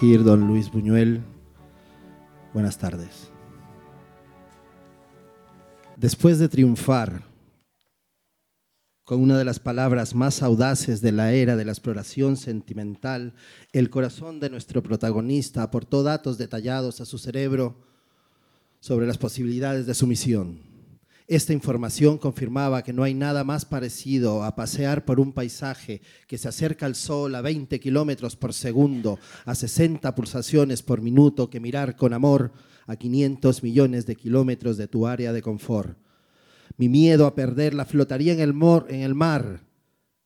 Don Luis Buñuel, buenas tardes. Después de triunfar con una de las palabras más audaces de la era de la exploración sentimental, el corazón de nuestro protagonista aportó datos detallados a su cerebro sobre las posibilidades de su misión. Esta información confirmaba que no hay nada más parecido a pasear por un paisaje que se acerca al sol a 20 kilómetros por segundo, a 60 pulsaciones por minuto, que mirar con amor a 500 millones de kilómetros de tu área de confort. Mi miedo a perderla flotaría en el, en el mar.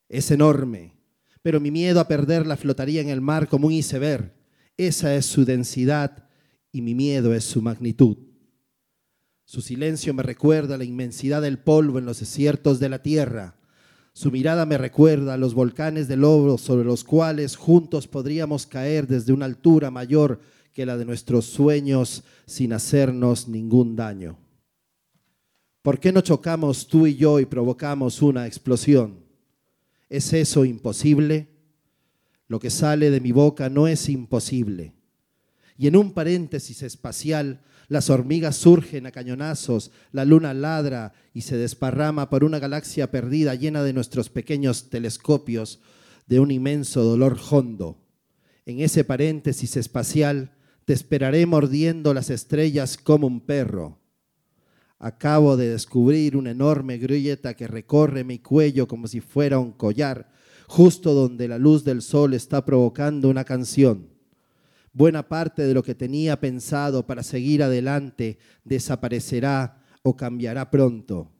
Es enorme, pero mi miedo a perderla flotaría en el mar como un iceberg. Esa es su densidad y mi miedo es su magnitud. Su silencio me recuerda la inmensidad del polvo en los desiertos de la tierra. Su mirada me recuerda a los volcanes de lobo sobre los cuales juntos podríamos caer desde una altura mayor que la de nuestros sueños sin hacernos ningún daño. ¿Por qué no chocamos tú y yo y provocamos una explosión? ¿Es eso imposible? Lo que sale de mi boca no es imposible. Y en un paréntesis espacial, las hormigas surgen a cañonazos, la luna ladra y se desparrama por una galaxia perdida llena de nuestros pequeños telescopios de un inmenso dolor hondo. En ese paréntesis espacial te esperaré mordiendo las estrellas como un perro. Acabo de descubrir una enorme grieta que recorre mi cuello como si fuera un collar, justo donde la luz del sol está provocando una canción. Buena parte de lo que tenía pensado para seguir adelante desaparecerá o cambiará pronto.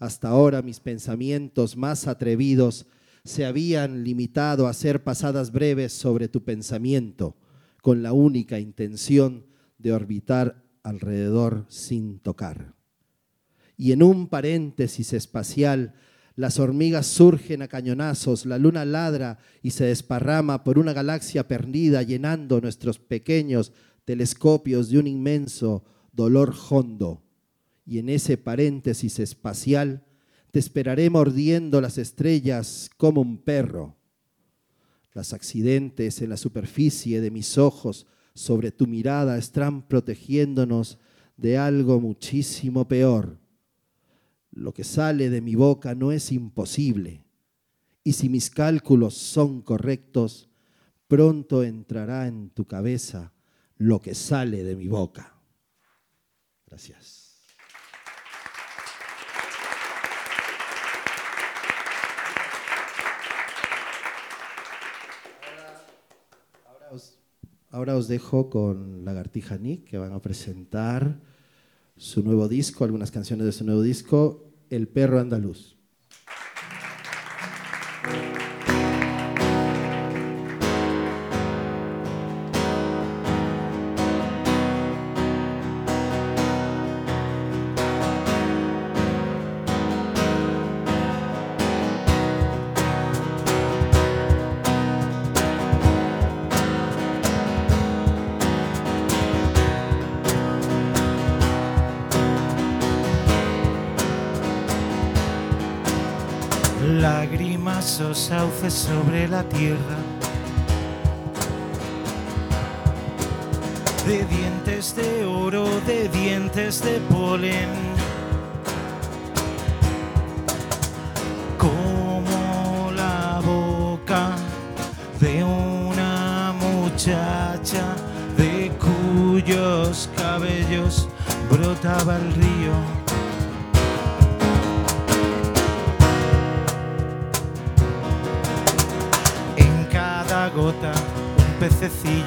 Hasta ahora mis pensamientos más atrevidos se habían limitado a ser pasadas breves sobre tu pensamiento, con la única intención de orbitar alrededor sin tocar. Y en un paréntesis espacial las hormigas surgen a cañonazos, la luna ladra y se desparrama por una galaxia perdida, llenando nuestros pequeños telescopios de un inmenso dolor hondo. Y en ese paréntesis espacial te esperaré mordiendo las estrellas como un perro. Los accidentes en la superficie de mis ojos sobre tu mirada están protegiéndonos de algo muchísimo peor lo que sale de mi boca no es imposible. Y si mis cálculos son correctos, pronto entrará en tu cabeza lo que sale de mi boca. Gracias. Ahora os, dejo con Lagartija Nick, que van a presentar su nuevo disco, algunas canciones de su nuevo disco, El perro andaluz. Sobre la tierra. De dientes de oro, de dientes de polen.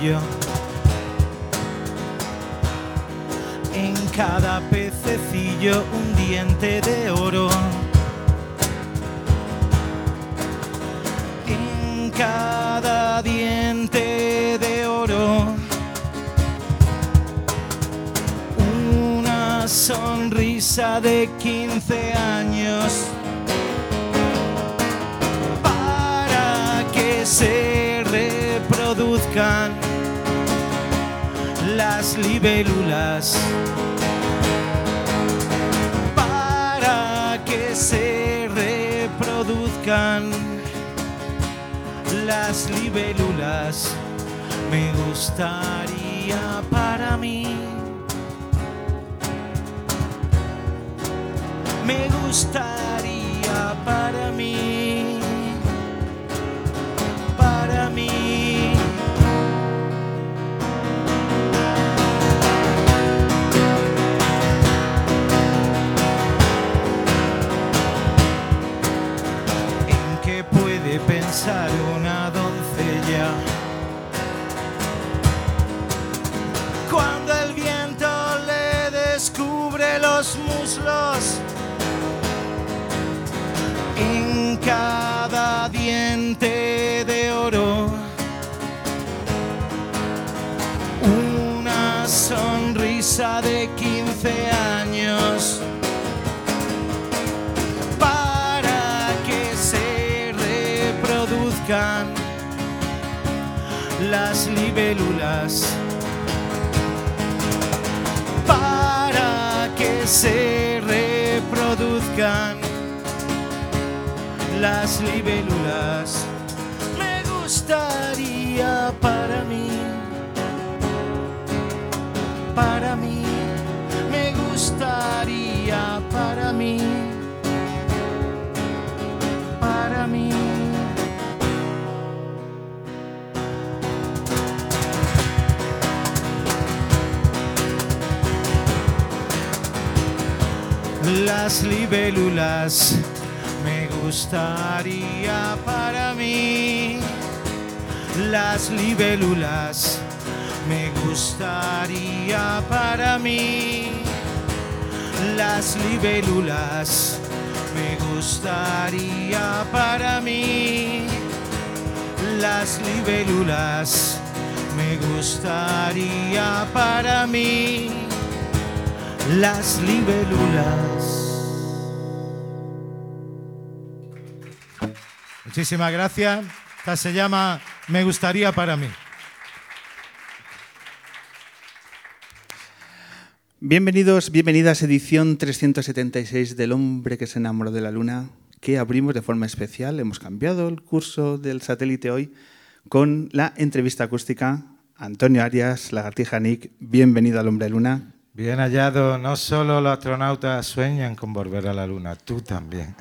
En cada pececillo un diente de oro. En cada diente de oro. Una sonrisa de 15 años. Para que se reproduzcan las libélulas. Para que se reproduzcan las libélulas. Me gustaría para mí. Me gustaría para mí. Para mí. Cada diente de oro. Una sonrisa de 15 años para que se reproduzcan las libélulas. Para que se reproduzcan las libélulas. Me gustaría para mí, para mí, me gustaría para mí, para mí. Las libélulas gustaría para mí. Las libélulas me gustaría para mí. Las libélulas me gustaría para mí. Las libélulas me gustaría para mí. Las libélulas. Muchísimas gracias. Esta se llama Me gustaría para mí. Bienvenidos, bienvenidas a edición 376 del hombre que se enamoró de la luna, que abrimos de forma especial. Hemos cambiado el curso del satélite hoy con la entrevista acústica. Antonio Arias, Lagartija Nick, bienvenido al hombre de luna. Bien hallado, no solo los astronautas sueñan con volver a la luna, tú también.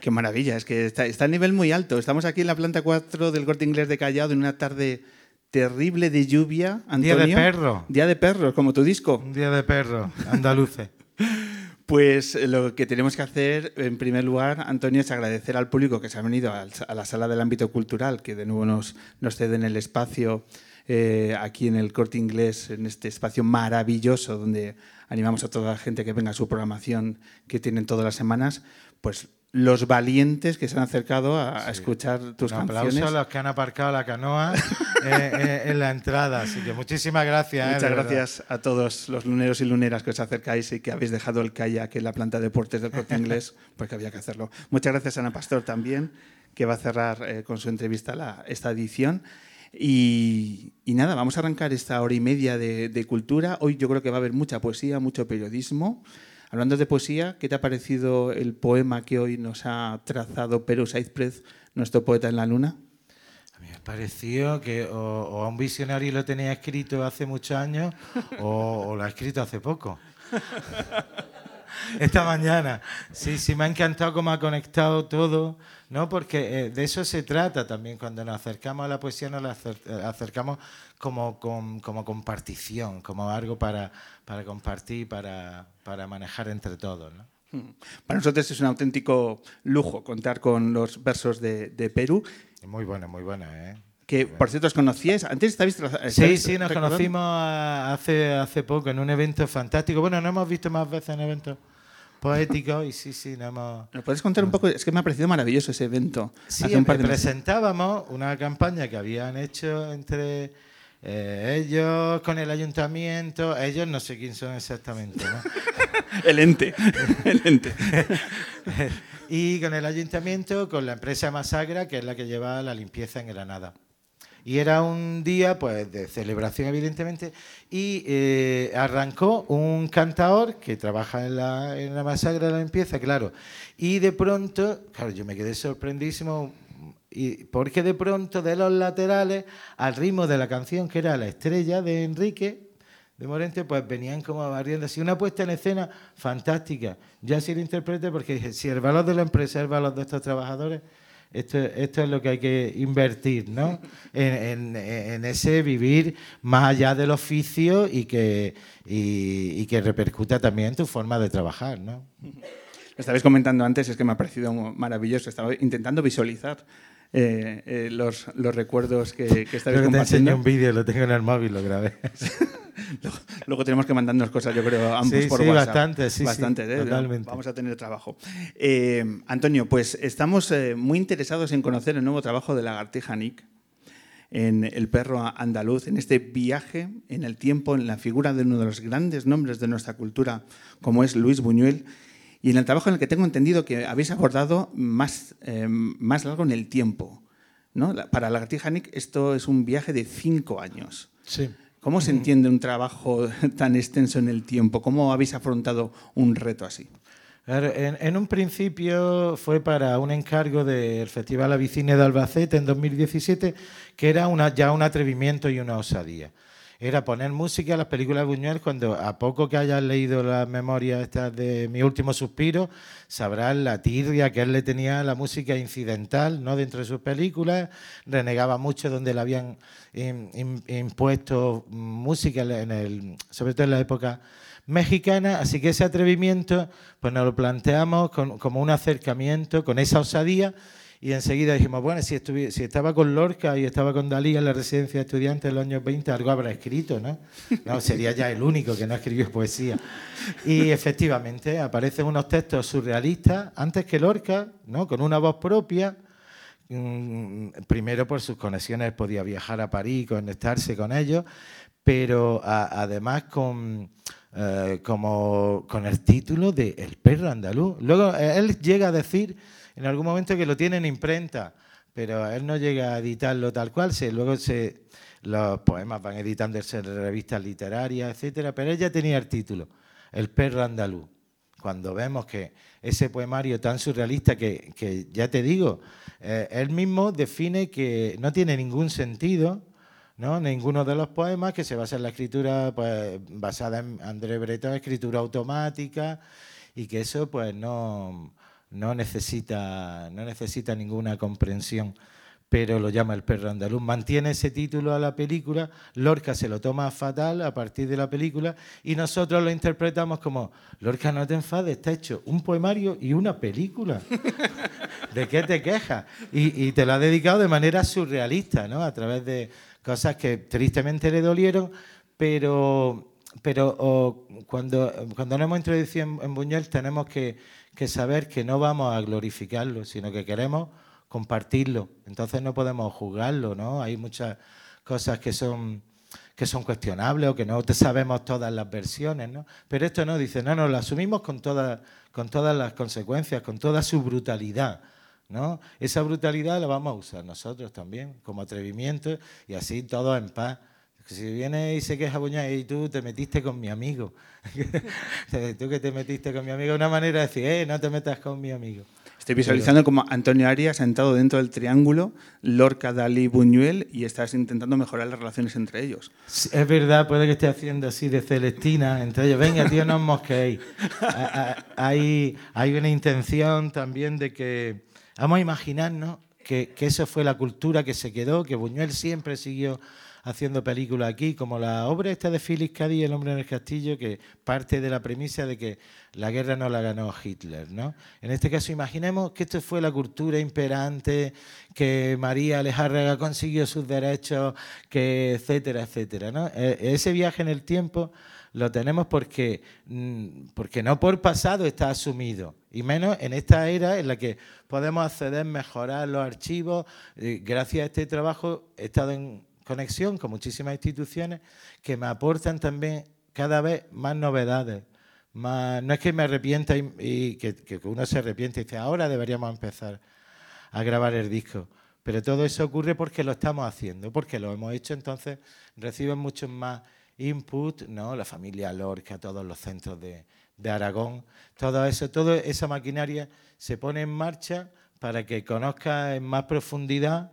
Qué maravilla, es que está, está a nivel muy alto. Estamos aquí en la planta 4 del Corte Inglés de Callao en una tarde terrible de lluvia. Un día de Antonio. perro. Día de perro, como tu disco. Día de perro, andaluces. Pues eh, lo que tenemos que hacer, en primer lugar, Antonio, es agradecer al público que se ha venido a la sala del ámbito cultural, que de nuevo nos, nos ceden el espacio eh, aquí en el Corte Inglés, en este espacio maravilloso donde animamos a toda la gente que venga a su programación que tienen todas las semanas, pues los valientes que se han acercado a, a escuchar tus Un aplauso canciones. a los que han aparcado la canoa eh, eh, en la entrada. Así que muchísimas gracias. eh, Muchas verdad. gracias a todos los luneros y luneras que os acercáis y que habéis dejado el kayak en la planta de deportes del Corte Inglés, porque había que hacerlo. Muchas gracias a Ana Pastor también, que va a cerrar eh, con su entrevista la- esta edición. Y, y nada, vamos a arrancar esta hora y media de, de cultura. Hoy yo creo que va a haber mucha poesía, mucho periodismo. Hablando de poesía, ¿qué te ha parecido el poema que hoy nos ha trazado Pero Saizprez, nuestro poeta en la luna? A mí me pareció que o, o a un visionario lo tenía escrito hace muchos años o, o lo ha escrito hace poco. esta mañana. Sí, sí, me ha encantado cómo ha conectado todo, ¿no? Porque eh, de eso se trata también. Cuando nos acercamos a la poesía, nos la acer- acercamos como, con- como compartición, como algo para, para compartir, para, para manejar entre todos, ¿no? Para nosotros es un auténtico lujo contar con los versos de, de Perú, Muy buena, muy buena, ¿eh? Que por cierto os conocíais. Antes estabais. tra- Sí, estabais sí, nos recordando? conocimos ah, hace, hace poco en un evento fantástico. Bueno, nos hemos visto más veces en eventos poéticos y sí, sí, nos hemos... ¿Nos puedes contar un poco? Es que me ha parecido maravilloso ese evento. Sí, hace un par de presentábamos una campaña que habían hecho entre eh, ellos con el ayuntamiento. Ellos no sé quién son exactamente, ¿no? El ente. El ente. y con el ayuntamiento, con la empresa Masagra, que es la que lleva la limpieza en Granada. Y era un día pues de celebración, evidentemente, y eh, arrancó un cantador que trabaja en la, en la Masagra de la limpieza, claro. Y de pronto, claro, yo me quedé sorprendísimo, y porque de pronto de los laterales, al ritmo de la canción que era La estrella de Enrique, de Morente, pues venían como barriendo así. Una puesta en escena fantástica. Yo así lo interpreté porque dije, si el valor de la empresa es el valor de estos trabajadores, esto, esto es lo que hay que invertir, ¿no? En, en- en ese vivir más allá del oficio y que, y, y que repercuta también en tu forma de trabajar, ¿no? Lo estabais comentando antes, es que me ha parecido maravilloso. Estaba intentando visualizar eh, eh, los, los recuerdos que, que estabais Creo que te compartiendo. un vídeo, lo tengo en el móvil, lo grabé. Luego, luego tenemos que mandarnos cosas, yo creo, ambos Sí, por sí, WhatsApp. bastante, sí, sí, Bastante, ¿eh? totalmente. Vamos a tener trabajo. Antonio, pues estamos muy interesados en conocer el nuevo trabajo de Lagartija Nick en El perro andaluz, en este viaje en el tiempo, en la figura de uno de los grandes nombres de nuestra cultura, como es Luis Buñuel, y en el trabajo en el que tengo entendido que habéis abordado más, eh, más largo en el tiempo. ¿no? Para Lagartija Nick esto es un viaje de cinco años. Sí. ¿Cómo se entiende un trabajo tan extenso en el tiempo? ¿Cómo habéis afrontado un reto así? En, en un principio fue para un encargo del Festival Avicine de Albacete en 2017, que era una, ya un atrevimiento y una osadía. Era poner música a las películas de Buñuel cuando a poco que hayas leído las memorias de Mi último suspiro, sabrás la tirria que él le tenía a la música incidental ¿no? dentro de sus películas, renegaba mucho donde le habían im- im- impuesto música en el, sobre todo en la época mexicana, así que ese atrevimiento pues nos lo planteamos como un acercamiento, con esa osadía, y enseguida dijimos, bueno, si, si estaba con Lorca y estaba con Dalí en la residencia de estudiantes en los años 20, algo habrá escrito, ¿no? Sería ya el único que no escribió poesía. Y efectivamente aparecen unos textos surrealistas, antes que Lorca, ¿no? Con una voz propia, Mm, primero por sus conexiones podía viajar a París, conectarse con ellos, pero además con, eh, con el título de El perro andaluz. Luego eh, él llega a decir en algún momento que lo tiene en imprenta, pero él no llega a editarlo tal cual, luego los poemas van editándose en revistas literarias, etcétera, pero él ya tenía el título, El perro andaluz cuando vemos que ese poemario tan surrealista que, que ya te digo, eh, él mismo define que no tiene ningún sentido, ¿no? ninguno de los poemas, que se basa en la escritura pues, basada en André Breton, escritura automática, y que eso pues no, no, necesita, no necesita ninguna comprensión pero lo llama el perro andaluz. Mantiene ese título a la película, Lorca se lo toma fatal a partir de la película y nosotros lo interpretamos como, Lorca, no te enfades, está hecho un poemario y una película. ¿De qué te quejas? Y, te lo ha dedicado de manera surrealista, ¿no? A través de cosas que tristemente le dolieron, pero, pero o, cuando, cuando nos hemos introducido en Buñuel tenemos que, que saber que no vamos a glorificarlo, sino que queremos compartirlo. Entonces no podemos juzgarlo, ¿no? Hay muchas cosas que son que son cuestionables o que no sabemos todas las versiones, ¿no? Pero esto no, dice, no, no, lo asumimos con todas, con todas las consecuencias, con toda su brutalidad, ¿no? Esa brutalidad la vamos a usar nosotros también, como atrevimiento, y así todos en paz. Si viene y se queja y tú te metiste con mi amigo, tú que te metiste con mi amigo, una manera de decir, eh, no te metas con mi amigo. Estoy visualizando como Antonio Arias sentado dentro del triángulo, Lorca, Dalí, Buñuel, y estás intentando mejorar las relaciones entre ellos. Es verdad, puede que esté haciendo así de Celestina entre ellos. Venga, tío, no os mosquéis. hay, hay una intención también de que. Vamos a imaginarnos que, que eso fue la cultura que se quedó, que Buñuel siempre siguió haciendo películas aquí, como la obra esta de Félix Cádiz, El hombre en el castillo, que parte de la premisa de que la guerra no la ganó Hitler. ¿no? En este caso, imaginemos que esto fue la cultura imperante, que María Alejárraga consiguió sus derechos, que etcétera, etcétera. ¿no? E, ese viaje en el tiempo lo tenemos porque, mm, porque no por pasado está asumido, y menos en esta era en la que podemos acceder, mejorar los archivos. Gracias a este trabajo he estado en conexión con muchísimas instituciones que me aportan también cada vez más novedades. No es que me arrepienta y, que, uno se arrepiente y dice, ahora deberíamos empezar a grabar el disco. Pero todo eso ocurre porque lo estamos haciendo, porque lo hemos hecho, entonces reciben muchos más input, ¿no? La familia Lorca, todos los centros de, de Aragón, todo eso, toda esa maquinaria se pone en marcha para que conozca en más profundidad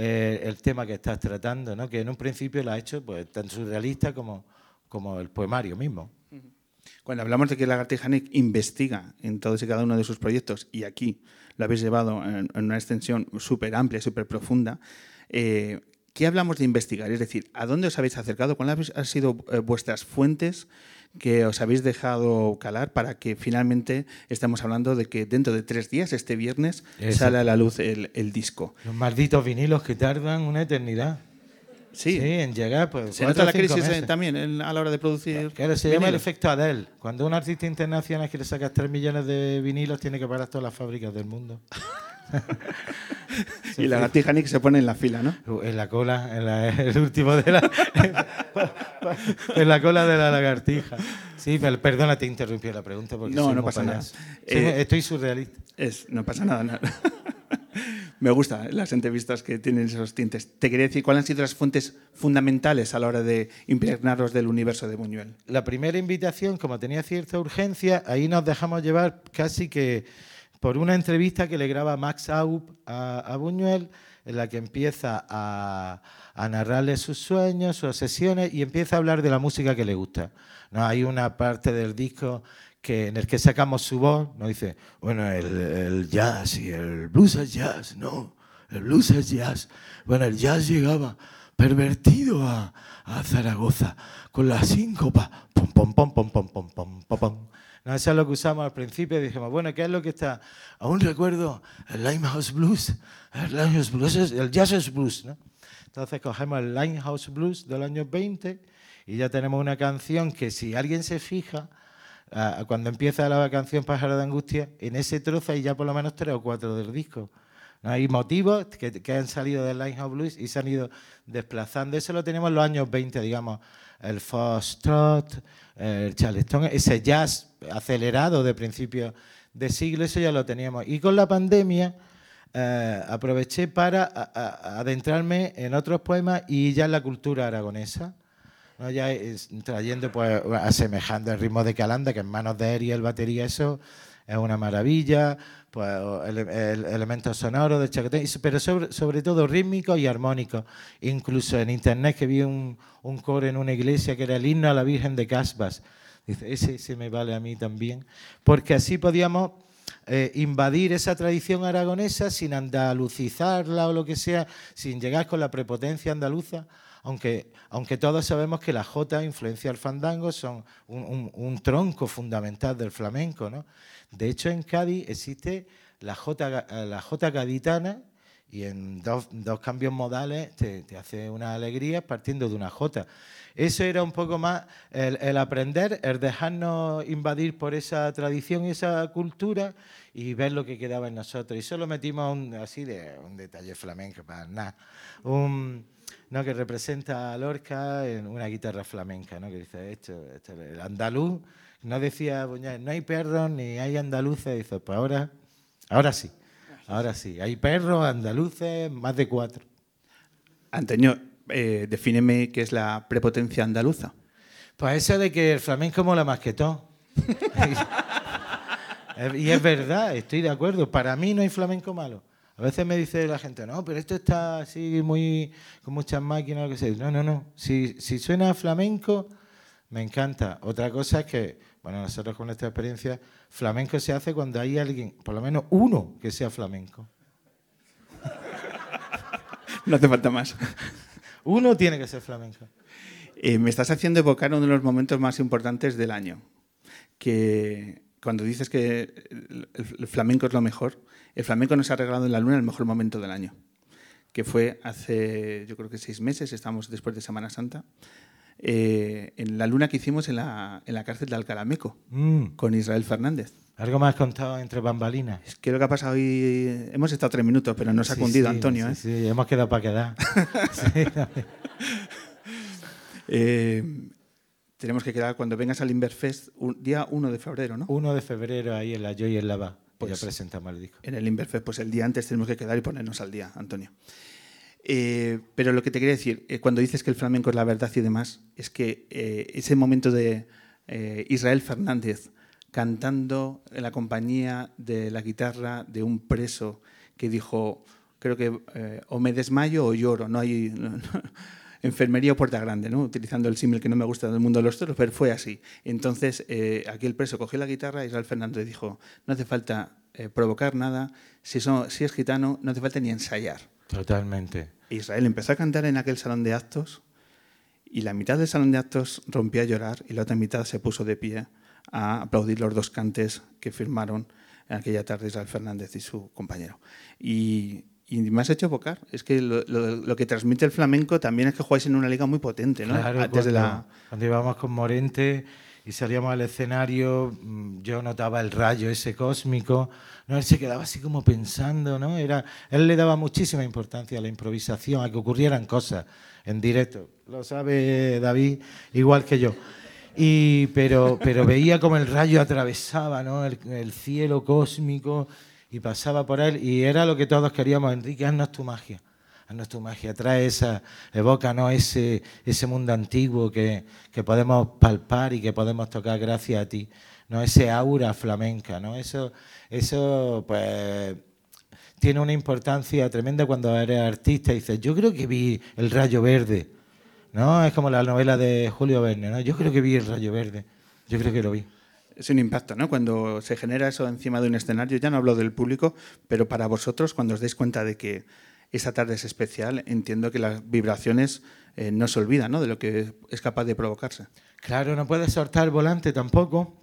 eh, el tema que estás tratando, ¿no? que en un principio lo ha hecho pues, tan surrealista como, como el poemario mismo. Cuando hablamos de que Lagartija Nick investiga en todos y cada uno de sus proyectos, y aquí lo habéis llevado en, una extensión súper amplia, súper profunda, eh, ¿qué hablamos de investigar? Es decir, ¿a dónde os habéis acercado? ¿Cuáles han sido eh, vuestras fuentes que os habéis dejado calar para que finalmente estemos hablando de que dentro de tres días, este viernes, sale a la luz el, disco. Los malditos vinilos que tardan una eternidad. Sí. en llegar. Pues, ¿Se nota la crisis también a la hora de producir? Claro, se llama el efecto Adele. Cuando un artista internacional quiere sacar tres millones de vinilos, tiene que parar todas las fábricas del mundo. y la gatija Nick se pone en la fila, ¿no? Uh, en la cola, en el último de la. en la cola de la lagartija. Sí, perdona, te interrumpí la pregunta porque no, no pasa nada. Eh, estoy surrealista. Es, no pasa nada, nada. Me gustan las entrevistas que tienen esos tintes. Te quería decir, ¿cuáles han sido las fuentes fundamentales a la hora de impregnarlos del universo de Buñuel? La primera invitación, como tenía cierta urgencia, ahí nos dejamos llevar casi que por una entrevista que le graba Max Aup a, Buñuel, en la que empieza a, narrarle sus sueños, sus obsesiones y empieza a hablar de la música que le gusta. ¿No? Hay una parte del disco que, en el que sacamos su voz, ¿no? dice, bueno, el, jazz y el blues es jazz, no, el blues es jazz. Bueno, el jazz llegaba pervertido a, a Zaragoza con la síncopa, pom, pom, pom, pom, pom, pom, pom, pom, pom. No, eso es lo que usamos al principio. Dijimos, bueno, ¿qué es lo que está? Aún recuerdo el Limehouse Blues. El Limehouse Blues es el Jazz Blues. Entonces cogemos el Limehouse Blues del año 20 y ya tenemos una canción que si alguien se fija, ah, cuando empieza la canción Pájaro de Angustia, en ese trozo hay ya por lo menos tres o cuatro del disco. ¿No? Hay motivos que, que, han salido del Limehouse Blues y se han ido desplazando. Eso lo tenemos en los años 20, digamos. El Foxtrot, el Charleston, ese jazz acelerado de principios de siglo, eso ya lo teníamos. Y con la pandemia eh, aproveché para adentrarme en otros poemas y ya en la cultura aragonesa. ya trayendo, pues, asemejando el ritmo de Calanda, que en manos de Eri el batería, eso es una maravilla, pues el, elementos sonoros de chacotén, pero sobre, sobre, todo rítmico y armónico. Incluso en internet que vi un, un coro en una iglesia que era el himno a la Virgen de Casbas. Dice, ese, me vale a mí también. Porque así podíamos eh, invadir esa tradición aragonesa sin andalucizarla o lo que sea, sin llegar con la prepotencia andaluza, aunque, aunque todos sabemos que la jota influencia al fandango, son un, tronco fundamental del flamenco. ¿no? De hecho, en Cádiz existe la jota, la gaditana, y en dos, cambios modales te, te, hace una alegría partiendo de una jota. Eso era un poco más el, aprender, el dejarnos invadir por esa tradición y esa cultura y ver lo que quedaba en nosotros. Y solo metimos así de un detalle flamenco, para nada. Un, ¿no? que representa a Lorca en una guitarra flamenca, ¿no? que dice esto, esto el andaluz, no decía, no hay perros ni hay andaluces, dice, pues ahora, ahora sí. Ahora sí, hay perros andaluces, más de cuatro. Antonio, eh, defíneme qué es la prepotencia andaluza. Pues eso de que el flamenco mola más que todo. Y es verdad, estoy de acuerdo. Para mí no hay flamenco malo. A veces me dice la gente, no, pero esto está así muy con muchas máquinas, lo que sea. No, no, no. Si, si suena a flamenco, me encanta. Otra cosa es que, bueno, nosotros con nuestra experiencia, flamenco se hace cuando hay alguien, por lo menos uno, que sea flamenco. No hace falta más. Uno tiene que ser flamenco. Eh, me estás haciendo evocar uno de los momentos más importantes del año. Que cuando dices que el, el flamenco es lo mejor, el flamenco nos ha regalado en la luna el mejor momento del año. Que fue hace, yo creo que seis meses, estamos después de Semana Santa, eh, en la luna que hicimos en la, en la cárcel de Alcalameco, Mm, con Israel Fernández. Algo más contado entre bambalinas. Es que lo que ha pasado hoy, hemos estado tres minutos, pero nos ha Sí, cundido sí, Antonio. sí, ¿eh? sí, hemos quedado para quedar. Eh, tenemos que quedar cuando vengas al Inverfest, un, día 1 de febrero, ¿no? 1 de febrero ahí en la Joy en Lava. Pues- ya presentamos el disco. En el Inverfest, pues el día antes tenemos que quedar y ponernos al día, Antonio. Eh, pero lo que te quería decir, eh, cuando dices que el flamenco es la verdad y demás, es que eh, ese momento de eh, Israel Fernández cantando en la compañía de la guitarra de un preso que dijo, creo que o me desmayo o lloro, no hay no- no- enfermería o puerta grande, ¿no? utilizando el símil que no me gusta del mundo de los toros, pero fue así. Entonces, eh, aquí el preso cogió la guitarra y Israel Fernández dijo, no hace falta eh, provocar nada, si, son- si es gitano, no hace falta ni ensayar. Totalmente. Israel empezó a cantar en aquel salón de actos y la mitad del salón de actos rompió a llorar y la otra mitad se puso de pie a aplaudir los dos cantes que firmaron en aquella tarde Israel Fernández y su compañero. Y, y me has hecho evocar, es que lo, lo- lo que transmite el flamenco también es que jugáis en una liga muy potente, ¿no? Claro, Antes de cuando, la... cuando íbamos con Morente y salíamos al escenario, mm, yo notaba el rayo ese cósmico, ¿no? él se quedaba así como pensando, ¿no? Era, él le daba muchísima importancia a la improvisación, a que ocurrieran cosas en directo. Lo sabe David igual que yo. Y, pero, pero veía como el rayo atravesaba ¿no? el, el cielo cósmico y pasaba por él. Y era lo que todos queríamos, Enrique, haznos tu magia. Haznos tu magia, trae esa, evócanos ese, ese mundo antiguo que, que podemos palpar y que podemos tocar gracias a ti. ¿no? Ese aura flamenca, ¿no? Eso, eso pues tiene una importancia tremenda cuando eres artista y dices, yo creo que vi el rayo verde. ¿no? Es como la novela de Julio Verne, ¿no? Yo creo que vi el rayo verde. Yo creo que lo vi. Es un impacto, ¿no? Cuando se genera eso encima de un escenario, ya no hablo del público, pero para vosotros, cuando os dais cuenta de que esa tarde es especial, entiendo que las vibraciones eh, no se olvidan, ¿no? De lo que es capaz de provocarse. Claro, no puedes soltar el volante tampoco,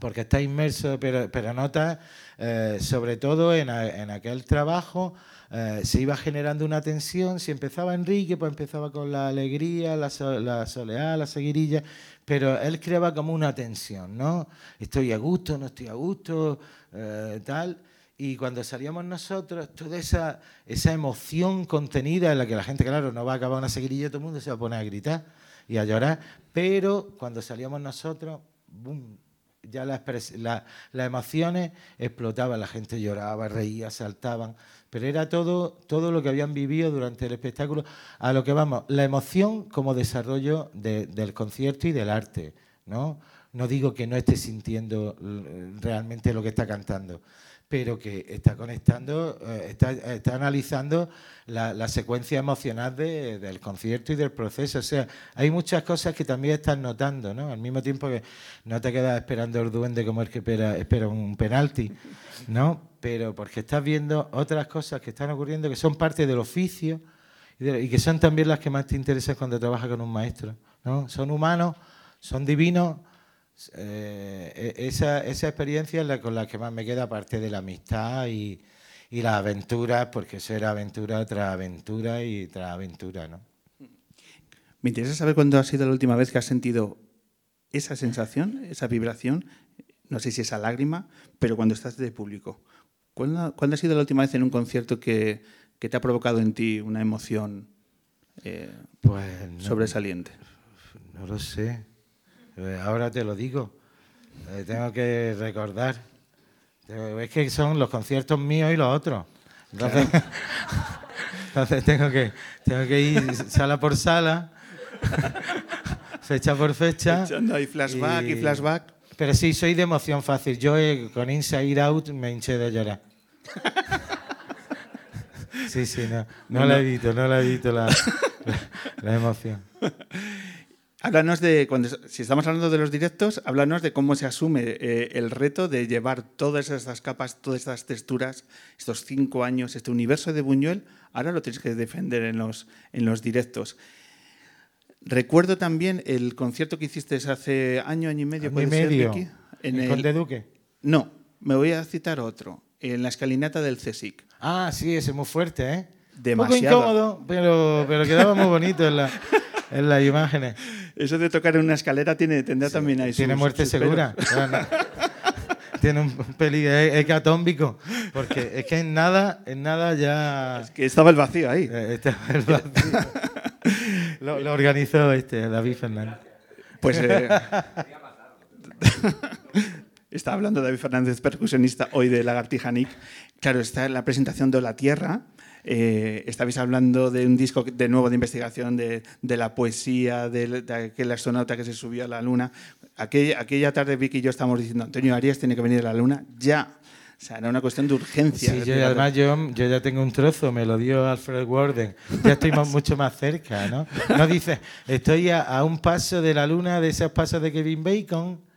porque está inmerso, pero, pero notas, eh, sobre todo en, en aquel trabajo, eh, se iba generando una tensión. Si empezaba Enrique, pues empezaba con la alegría, la, so- la soleá, la seguirilla, pero él creaba como una tensión, ¿no? Estoy a gusto, no estoy a gusto, eh, tal. Y cuando salíamos nosotros, toda esa, esa emoción contenida en la que la gente, claro, no va a acabar una seguirilla, todo el mundo se va a poner a gritar y a llorar, pero cuando salíamos nosotros, ¡bum! ya las, la- las emociones explotaban, la gente lloraba, reía, saltaban, pero era todo, todo lo que habían vivido durante el espectáculo, a lo que vamos, la emoción como desarrollo de- del concierto y del arte, ¿no? No digo que no esté sintiendo eh, realmente lo que está cantando, pero que está conectando, eh, está, está analizando la, la secuencia emocional de- del concierto y del proceso. O sea, hay muchas cosas que también estás notando, ¿no? Al mismo tiempo que no te quedas esperando el duende como el que espera, espera un penalti, ¿no? Pero porque estás viendo otras cosas que están ocurriendo que son parte del oficio y, de- y que son también las que más te interesan cuando trabajas con un maestro, ¿no? Son humanos, son divinos, eh, e- esa, esa experiencia es la con la que más me queda, aparte de la amistad y, y las aventuras, porque eso era aventura tras aventura y tras aventura, ¿no? Me interesa saber cuándo ha sido la última vez que has sentido esa sensación, esa vibración, no sé si esa lágrima, pero cuando estás de público. ¿Cuándo, cuándo ha sido la última vez en un concierto que, que te ha provocado en ti una emoción eh, Pues no, sobresaliente? no lo sé. Eh, Ahora te lo digo. Eh, tengo que recordar. Es que son los conciertos míos y los otros. Entonces, entonces tengo, que, tengo que ir sala por sala, fecha por fecha. Echando ahí flashback y y- flashback. Pero sí, soy de emoción fácil. Yo con Inside Out me hinché de llorar. Sí, sí, no, no la evito, no la evito la, la, la emoción. Háblanos de, cuando, si estamos hablando de los directos, háblanos de cómo se asume eh, el reto de llevar todas estas capas, todas estas texturas, estos cinco años, este universo de Buñuel, ahora lo tienes que defender en los, en los directos. Recuerdo también el concierto que hiciste hace año, año y medio. Año y ¿puede ser, medio. Vicky? ¿En el, Conde Duque? No, me voy a citar otro, en la escalinata del CSIC. Ah, sí, ese es muy fuerte, ¿eh? Demasiado. Un poco incómodo, pero, pero quedaba muy bonito en, la, en las imágenes. Eso de tocar en una escalera tiene, tendrá también ahí Tiene sus- muerte sus segura. Bueno, tiene un peligro hecatómbico. Porque es que en nada, en nada ya. Que estaba el vacío ahí. eh, está el vacío. lo, lo organizó este David Fernández. Pues eh, está hablando David Fernández, percusionista hoy de Lagartija Nick. Claro, está en la presentación de La Tierra. Eh, estabais hablando de un disco de nuevo de investigación de, la poesía, de, de aquel astronauta que se subió a la luna. Aquella, tarde Vicky y yo estábamos diciendo, Antonio Arias tiene que venir a la luna ya. O sea, era una cuestión de urgencia. Sí, yo, además yo, ya tengo un trozo, me lo dio Alfred Warden. Ya estoy mucho más cerca, ¿no? No dice, estoy a un paso de la luna, de esos pasos de Kevin Bacon.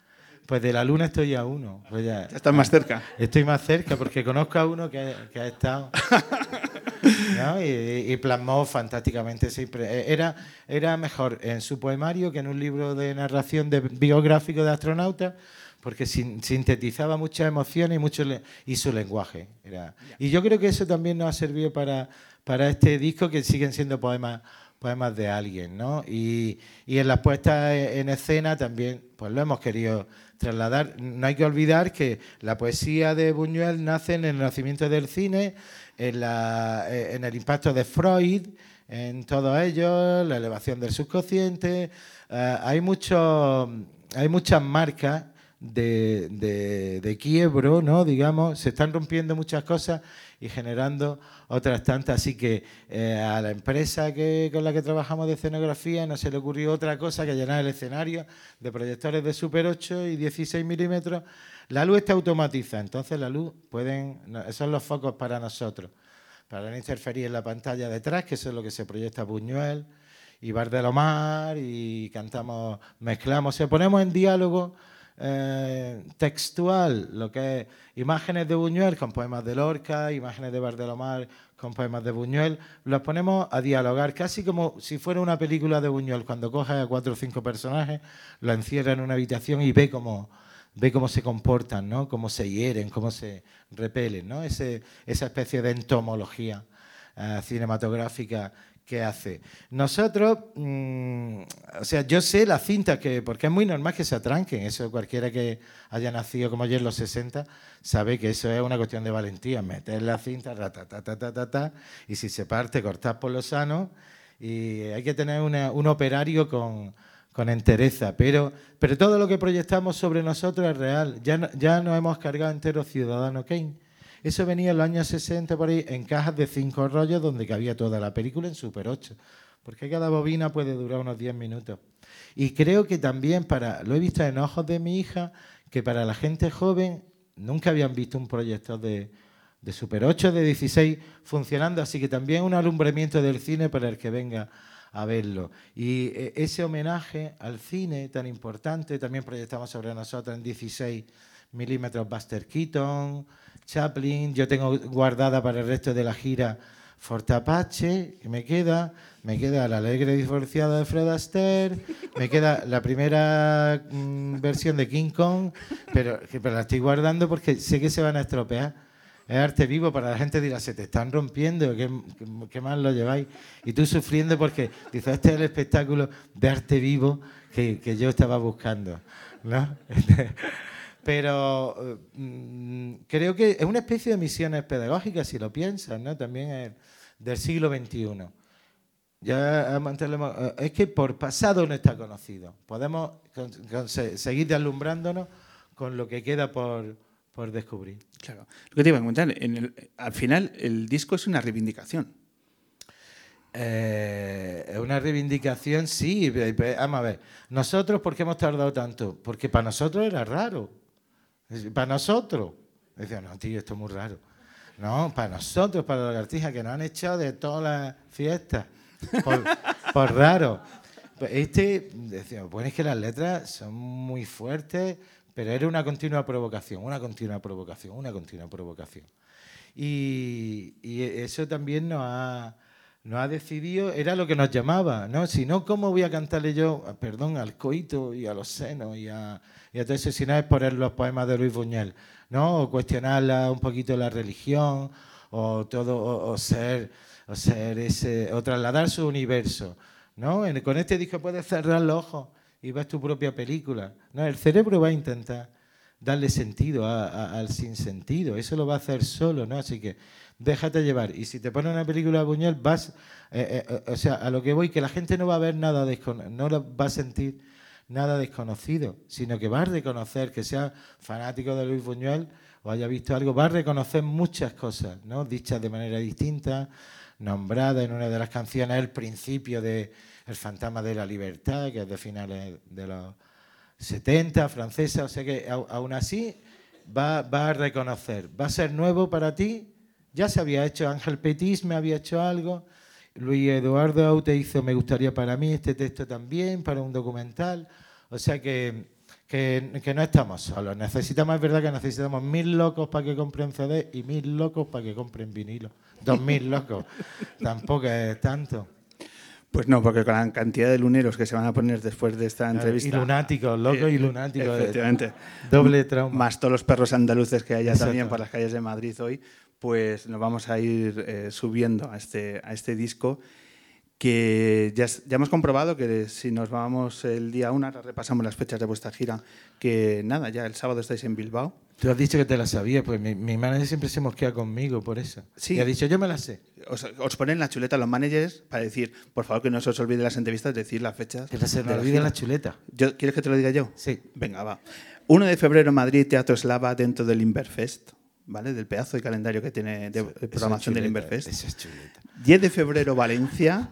Pues de la luna estoy a uno. Pues ya, Ya estás más cerca. Estoy más cerca porque conozco a uno que, que ha estado. ¿no? Y, y plasmó fantásticamente siempre. Eh, Era, era mejor en su poemario que en un libro de narración de, biográfico de astronautas, porque sin- sintetizaba muchas emociones y, mucho le- y su lenguaje. Era, y yo creo que eso también nos ha servido para, para este disco, que siguen siendo poemas poemas de alguien, ¿no? Y, y en las puestas en escena también, pues lo hemos querido trasladar. No hay que olvidar que la poesía de Buñuel nace en el nacimiento del cine, en, la- eh, en el impacto de Freud, en todo ello, la elevación del subconsciente. Eh, hay, mucho, hay muchas marcas de, de, de quiebro, ¿no? digamos, se están rompiendo muchas cosas y generando otras tantas. Así que eh, a la empresa que, con la que trabajamos de escenografía no se le ocurrió otra cosa que llenar el escenario de proyectores de Super 8 y 16 milímetros. La luz está automatizada, entonces la luz pueden, esos son los focos para nosotros, para no interferir en la pantalla detrás, que eso es lo que se proyecta Buñuel y Bar de Lomar y cantamos, mezclamos, se ponemos en diálogo eh, textual, lo que es imágenes de Buñuel con poemas de Lorca, imágenes de Bardelomar con poemas de Buñuel, los ponemos a dialogar, casi como si fuera una película de Buñuel, cuando coge a cuatro o cinco personajes, lo encierra en una habitación y ve cómo, ve cómo se comportan, ¿no? cómo se hieren, cómo se repelen, ¿no? Ese, esa especie de entomología eh, cinematográfica que hace. Nosotros, mm, o sea, yo sé las cintas que, porque es muy normal que se atranquen, eso cualquiera que haya nacido como yo en los 60 sabe que eso es una cuestión de valentía, meter la cinta, ta y si se parte, cortar por lo sano, y hay que tener un operario con, con entereza, pero, pero todo lo que proyectamos sobre nosotros es real, ya, ya nos hemos cargado entero Ciudadano Kane. Eso venía en los años 60 por ahí en cajas de cinco rollos donde cabía toda la película en Super 8. Porque cada bobina puede durar unos 10 minutos. Y creo que también para, lo he visto en ojos de mi hija, que para la gente joven nunca habían visto un proyector de, de Super 8, de 16 funcionando, así que también un alumbramiento del cine para el que venga a verlo. Y eh, ese homenaje al cine tan importante, también proyectamos sobre nosotros en 16 milímetros Buster Keaton, Chaplin, yo tengo guardada para el resto de la gira Forte Apache, que me queda, me queda La Alegre Divorciada de Fred Astaire, me queda la primera mm, versión de King Kong, pero, pero la estoy guardando porque sé que se van a estropear. Es arte vivo para la gente dirá, se te están rompiendo, ¿qué, qué, mal lo lleváis? Y tú sufriendo porque dices, este es el espectáculo de arte vivo que, que yo estaba buscando. ¿no? Pero eh, mm, creo que es una especie de misiones pedagógicas, si lo piensas, ¿no? También del siglo XXI. Ya eh, es que por pasado no está conocido. Podemos con- con- se- seguir deslumbrándonos con lo que queda por, por descubrir. Claro. Lo que te iba a comentar, en el- al final el disco es una reivindicación. Eh, es una reivindicación, sí. Vamos a ver. Nosotros, ¿por qué hemos tardado tanto? Porque para nosotros era raro. Para nosotros. Decía, no, tío, esto es muy raro. No, para nosotros, para los artistas que nos han echado de todas las fiestas. Por, raro. Pues este, decía, bueno, es que las letras son muy fuertes, pero era una continua provocación, una continua provocación, una continua provocación. Y, y eso también nos ha nos ha decidido, era lo que nos llamaba, ¿no? Si no, ¿cómo voy a cantarle yo, perdón, al coito y a los senos y a, y a todo eso, si no es poner los poemas de Luis Buñuel, ¿no? O cuestionar un poquito la religión, o todo, o, ser, o ser ese, o trasladar su universo, ¿no? con este disco puedes cerrar los ojos y ves tu propia película, ¿no? El cerebro va a intentar darle sentido al sinsentido, eso lo va a hacer solo, ¿no? Así que déjate llevar. Y si te pones una película de Buñuel, vas, eh, eh, eh, o sea, a lo que voy, que la gente no va a ver nada, no va a sentir nada desconocido, sino que va a reconocer, que sea fanático de Luis Buñuel o haya visto algo, va a reconocer muchas cosas, ¿no? Dichas de manera distinta, nombrada en una de las canciones, el principio de El fantasma de la libertad, que es de finales de los 70, francesa, o sea que aún así va, va a reconocer, va a ser nuevo para ti ya se había hecho, Ángel Petis me había hecho algo, Luis Eduardo Aute hizo Me gustaría para mí este texto también, para un documental. O sea que, que, no estamos solos. Necesitamos, es verdad que necesitamos mil locos para que compren CD y mil locos para que compren vinilo. Dos mil locos. Tampoco es tanto. Pues no, porque con la cantidad de luneros que se van a poner después de esta entrevista. Y lunáticos, locos y lunáticos. Efectivamente. Doble trauma. Más todos los perros andaluces que haya también por las calles de Madrid hoy, pues nos vamos a ir eh, subiendo a este, a este disco que ya, ya, hemos comprobado que si nos vamos el día 1, repasamos las fechas de vuestra gira, que nada, ya el sábado estáis en Bilbao. Tú has dicho que te la sabías, pues mi, mi manager siempre se mosquea conmigo por eso. Sí. Y ha dicho, yo me la sé. Os, os, ponen la chuleta los managers para decir, por favor, que no se os olvide las entrevistas, decir las fechas. Que se nos olvide la chuleta. Yo, ¿Quieres que te lo diga yo? Sí. Venga, va. 1 de febrero, Madrid, Teatro Eslava, dentro del Inverfest. ¿vale? Del pedazo de calendario que tiene de, programación del Inverfest. 10 de febrero Valencia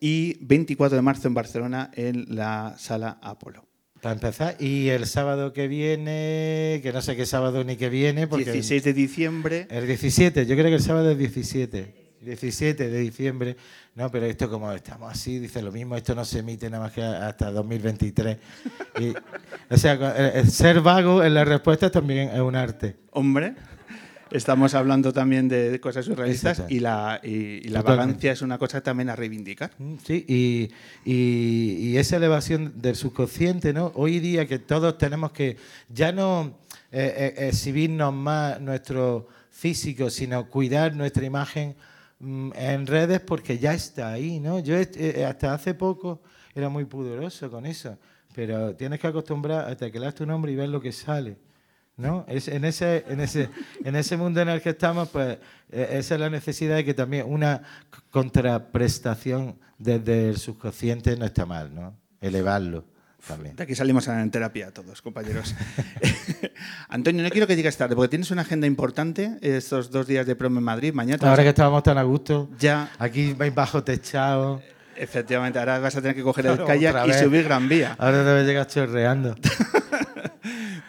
y 24 de marzo en Barcelona en la sala Apolo. Para empezar, y el sábado que viene, que no sé qué sábado ni que viene. Porque 16 de diciembre. El 17, yo creo que el sábado es 17. 17 de diciembre. No, pero esto como estamos así, dice lo mismo, esto no se emite nada más que hasta 2023. o sea, ser vago en la respuesta también es un arte. Hombre, estamos hablando también de cosas surrealistas y la, y, la vagancia es una cosa también a reivindicar. Mm, sí, y, y, esa elevación del subconsciente, ¿no? Hoy día que todos tenemos que ya no eh, eh, exhibirnos más nuestro físico, sino cuidar nuestra imagen Mm, en redes porque ya está ahí, ¿no? Yo eh, hasta hace poco era muy pudoroso con eso, pero tienes que acostumbrar a teclear tu nombre y ver lo que sale. ¿No? Es, en, ese, en, ese, en ese mundo en el que estamos, pues e, esa es la necesidad de que también una contraprestación desde el subconsciente no está mal, ¿no? Elevarlo. De aquí salimos en terapia todos, compañeros. Antonio, no quiero que llegues tarde, porque tienes una agenda importante estos dos días de promo en Madrid. Mañana. Ahora que estábamos tan a gusto. Ya. Aquí vais bajo techado. Efectivamente, ahora vas a tener que coger el kayak y subir Gran Vía. Ahora te llegar chorreando.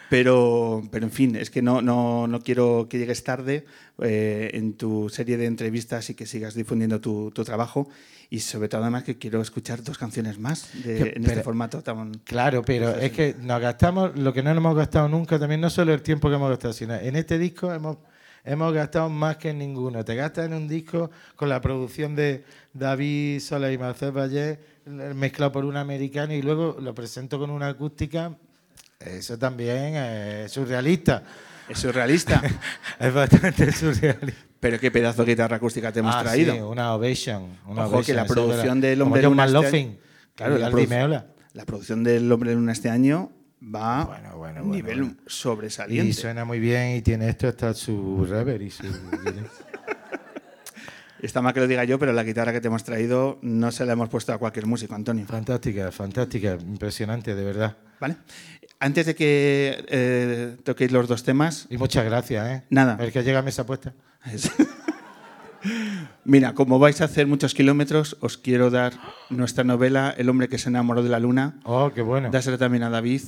Pero, pero en fin, es que no, no, no quiero que llegues tarde eh, en tu serie de entrevistas y que sigas difundiendo tu, tu, trabajo. Y sobre todo, además, que quiero escuchar dos canciones más en este formato tan. Claro, pero es que nos gastamos lo que no nos hemos gastado nunca, también no solo el tiempo que hemos gastado, sino en este disco hemos hemos gastado más que en ninguno. Te gastas en un disco con la producción de David Sola y Marcel Valle, mezclado por un americano, y luego lo presento con una acústica eso también es surrealista. Es surrealista. es bastante surrealista. Pero qué pedazo de guitarra acústica te hemos ah, traído. Sí, una Ovation. Una Ojo que la producción del Hombre Luna este claro, la, la, producción del Hombre Luna este año va a un nivel sobresaliente. Y suena muy bien y tiene esto hasta su reverb y su... Está mal que lo diga yo, pero la guitarra que te hemos traído no se la hemos puesto a cualquier músico, Antonio. Fantástica, fantástica, impresionante, de verdad. Vale. Antes de que eh, toquéis los dos temas. Y muchas gracias, ¿eh? Nada. El que llega a mesa puesta. Mira, como vais a hacer muchos kilómetros, os quiero dar nuestra novela El hombre que se enamoró de la luna. Oh, qué bueno. Dásela también a David.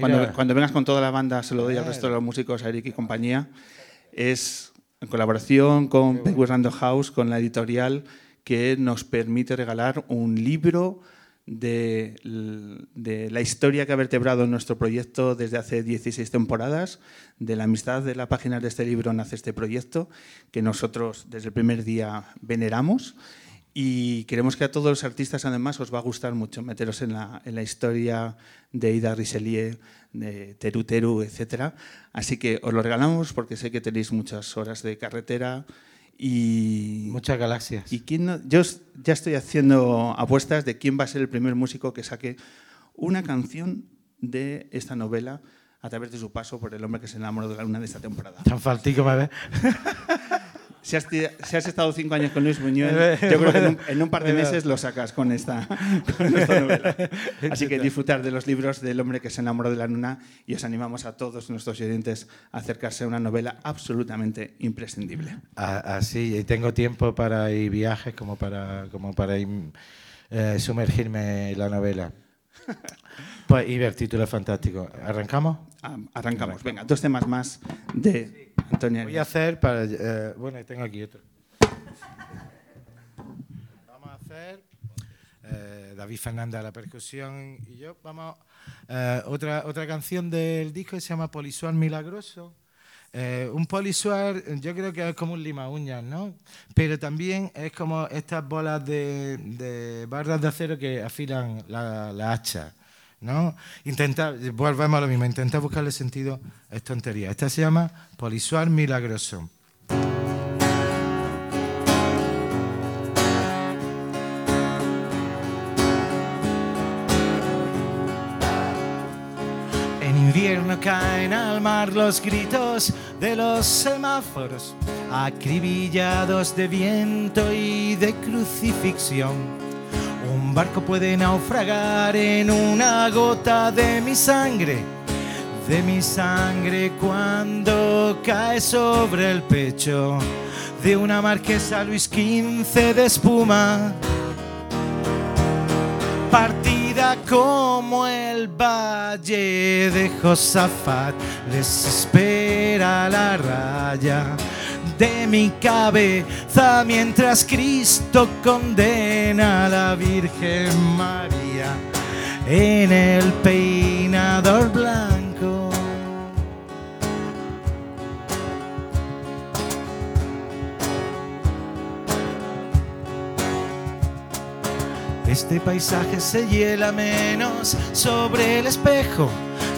Cuando, cuando vengas con toda la banda, se lo doy al resto de los músicos, a Eric y compañía. Es en colaboración con Penguin Random House, con la editorial, que nos permite regalar un libro de, la historia que ha vertebrado nuestro proyecto desde hace 16 temporadas, de la amistad de la página de este libro nace este proyecto, que nosotros desde el primer día veneramos. Y queremos que a todos los artistas, además, os va a gustar mucho meteros en la, en la historia de Ida Richelieu, de Teru Teru, etc. Así que os lo regalamos porque sé que tenéis muchas horas de carretera y... Muchas galaxias. ¿Y quién no- Yo ya estoy haciendo apuestas de quién va a ser el primer músico que saque una canción de esta novela a través de su paso por el hombre que se enamoró de la luna de esta temporada. Tan faltico ves. Si has, ti- si has estado cinco años con Luis Buñuel, yo creo que en un, en un par de meses lo sacas con esta, con esta novela. Así que disfrutar de los libros del hombre que se enamoró de la luna y os animamos a todos nuestros oyentes a acercarse a una novela absolutamente imprescindible. Así, y tengo tiempo para ir viajes como para, como para ir, eh, sumergirme en la novela. Pues, y ver títulos fantásticos. ¿Arrancamos? Arrancamos. Venga, dos temas más de Antonio. Voy a hacer para. eh, bueno, tengo aquí otro. Vamos a hacer. eh, David Fernández a la percusión y yo. Vamos. eh, otra, otra canción del disco que se llama Polisuar Milagroso. Eh, un polisuar, yo creo que es como un lima uñas, ¿no? Pero también es como estas bolas de, de barras de acero que afilan la, la hacha, ¿no? Intentar, volvemos a lo mismo, intentar buscarle sentido es tontería. Esta se llama Polisuar Milagroso. En invierno caen al mar los gritos de los semáforos, acribillados de viento y de crucifixión. Un barco puede naufragar en una gota de mi sangre, de mi sangre cuando cae sobre el pecho de una marquesa Luis XV de espuma partida como el valle de Josafat, les espera la raya de mi cabeza mientras Cristo condena a la Virgen María en el peinador blanco. Este paisaje se hiela menos sobre el espejo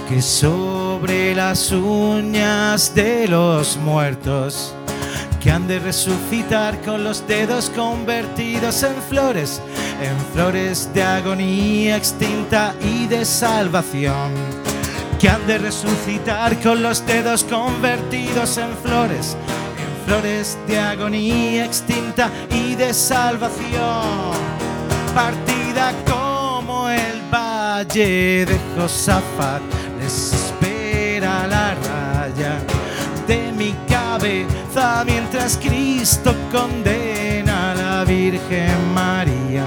que sobre las uñas de los muertos que han de resucitar con los dedos convertidos en flores, en flores de agonía extinta y de salvación, que han de resucitar con los dedos convertidos en flores, en flores de agonía extinta y de salvación partida como el valle de Josafat. Les espera la raya de mi cabeza mientras Cristo condena a la Virgen María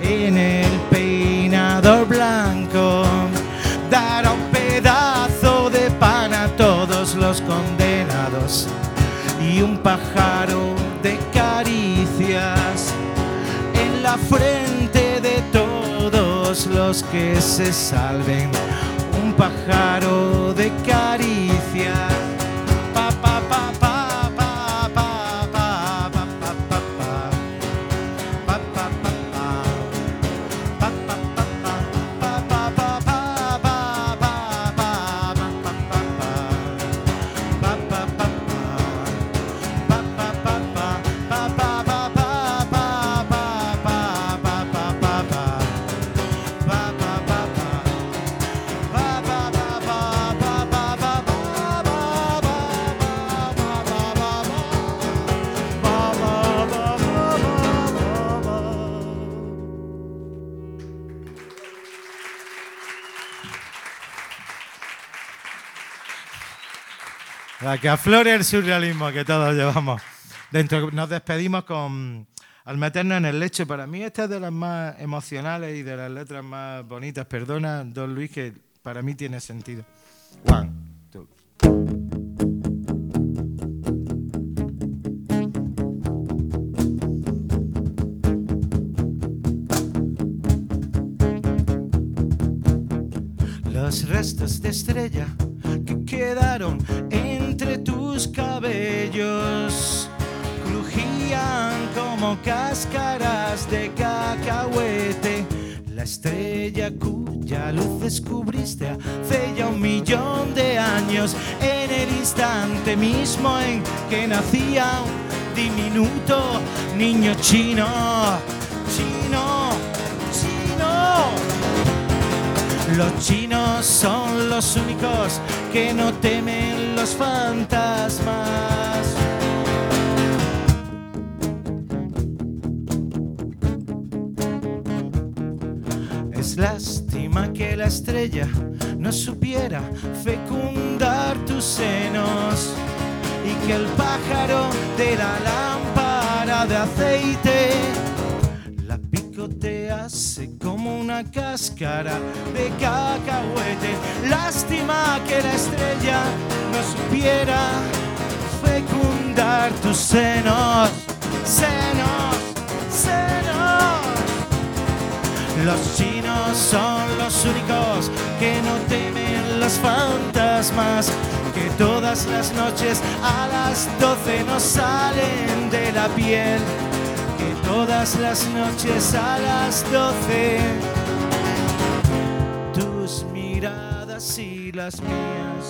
en el peinador blanco. Dará un pedazo de pan a todos los condenados y un pájaro de caricias en la frente de todos los que se salven. Un pájaro de caricia. La que aflore el surrealismo que todos llevamos. dentro, nos despedimos con Al meternos en el lecho. Para mí esta es de las más emocionales y de las letras más bonitas. Perdona, don Luis, que para mí tiene sentido. One, two. Los restos de estrella que quedaron tus cabellos crujían como cáscaras de cacahuete. La estrella cuya luz descubriste hace ya un millón de años, en el instante mismo en que nacía un diminuto niño chino, Los chinos son los únicos que no temen los fantasmas. Es lástima que la estrella no supiera fecundar tus senos y que el pájaro de la lámpara de aceite picotease como una cáscara de cacahuete. Lástima que la estrella no supiera fecundar tus senos, senos, senos. Los chinos son los únicos que no temen los fantasmas, que todas las noches a las 12 no salen de la piel, todas las noches a las 12 tus miradas y las mías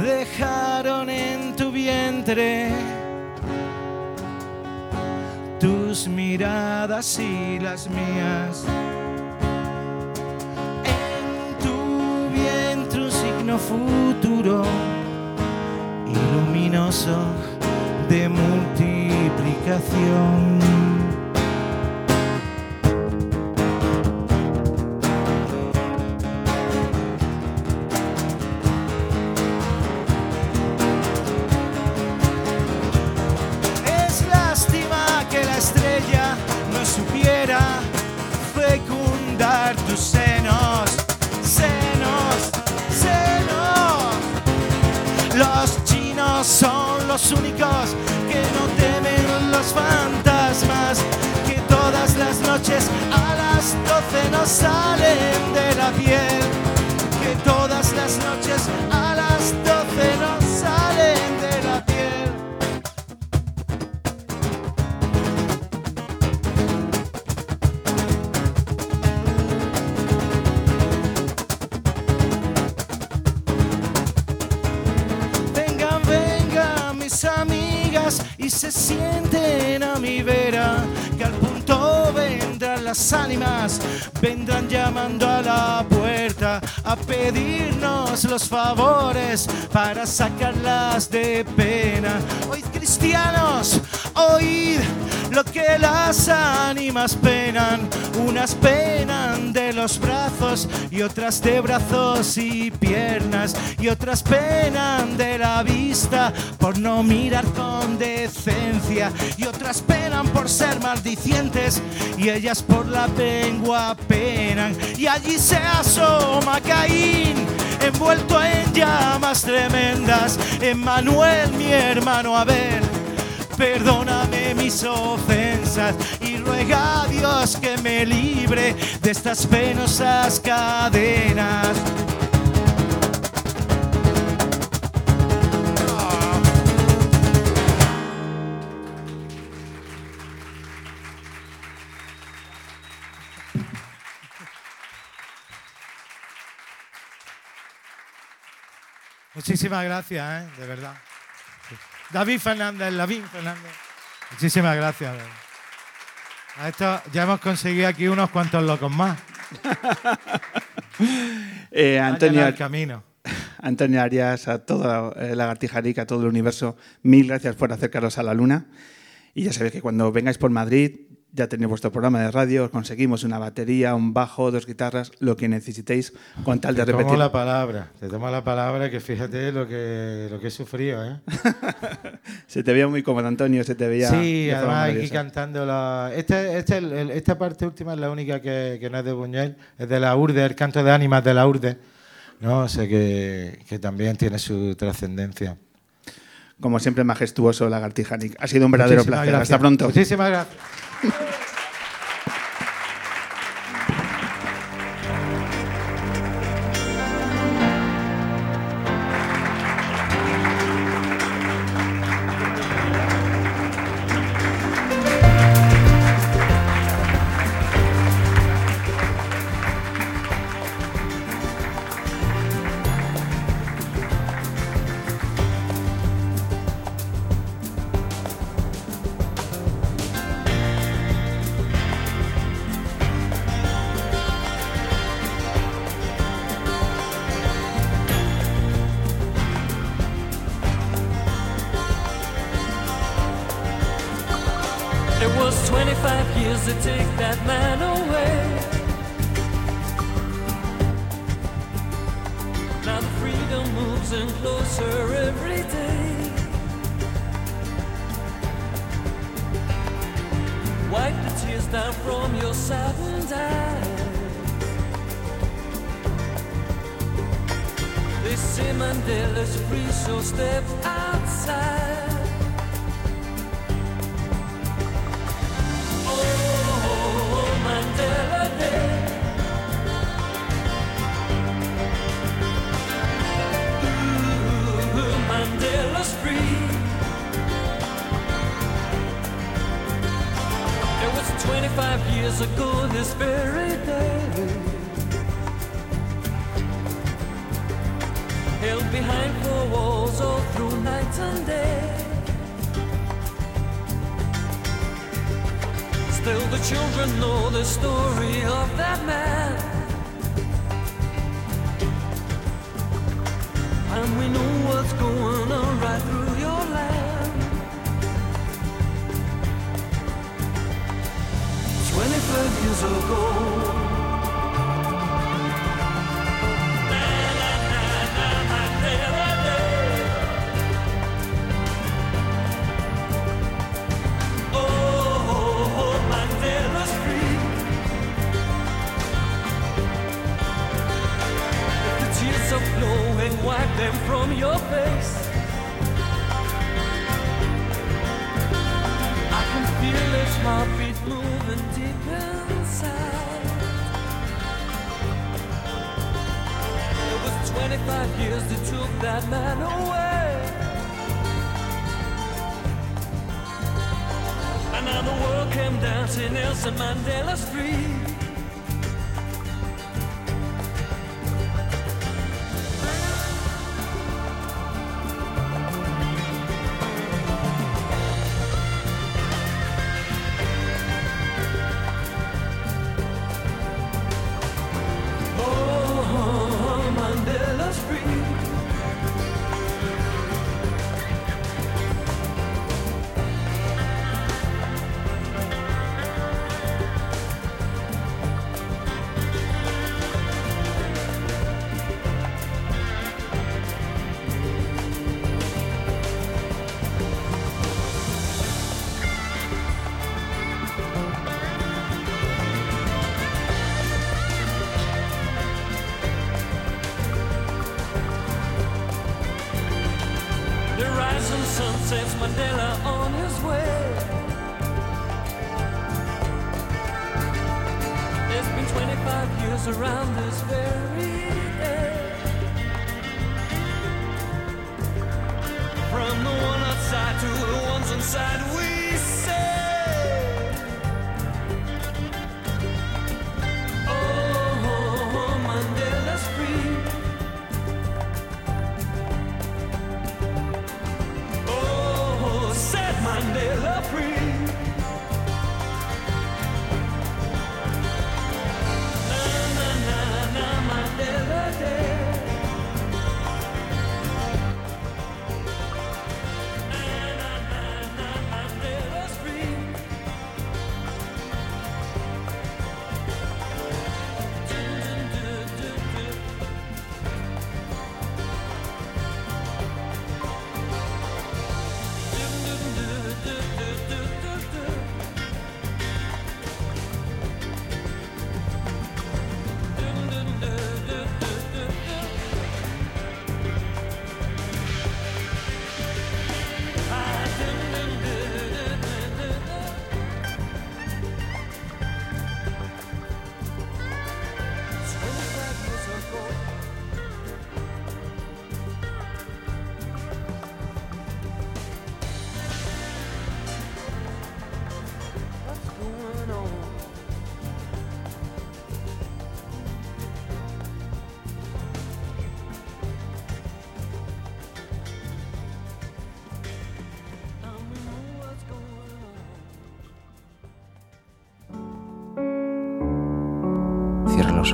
dejaron en tu vientre tus miradas y las mías. En tu vientre un signo futuro y luminoso de multiplicación. Únicos que no temen los fantasmas, que todas las noches a las 12 no salen de la piel, que todas las noches a las 12 llamando a la puerta a pedirnos los favores para sacarlas de pena. Oíd cristianos, oíd lo que las ánimas penan, unas penan de los brazos y otras de brazos y piernas y otras penan de la vista por no mirar con decencia y otras penan por ser maldicientes y ellas por la lengua penan y allí se asoma Caín envuelto en llamas tremendas Emmanuel mi hermano Abel Mis ofensas y ruega a Dios que me libre de estas penosas cadenas. Muchísimas gracias, ¿eh? de verdad. David Fernández, David Fernández. Muchísimas gracias. A esto ya hemos conseguido aquí unos cuantos locos más. Eh, Antonio camino. Antonio Arias, a toda eh, Lagartijarica, a todo el universo, mil gracias por acercaros a la luna. Y ya sabéis que cuando vengáis por Madrid, ya tenéis vuestro programa de radio, conseguimos una batería, un bajo, dos guitarras, lo que necesitéis con tal de te repetir. tomo la palabra, te tomo la palabra que fíjate lo que, lo que he sufrido, ¿eh? se te veía muy cómodo, Antonio, se te veía. Sí, de además aquí cantando la. Esta, esta, el- el- esta parte última es la única que, que no es de Buñuel, es de la Urde, el canto de ánimas de la Urde. ¿no? O sea que, que también tiene su trascendencia. Como siempre, majestuoso Lagartijanic. Ha sido un verdadero Muchísimas placer. gracias. Hasta pronto. Muchísimas gracias. Thank you.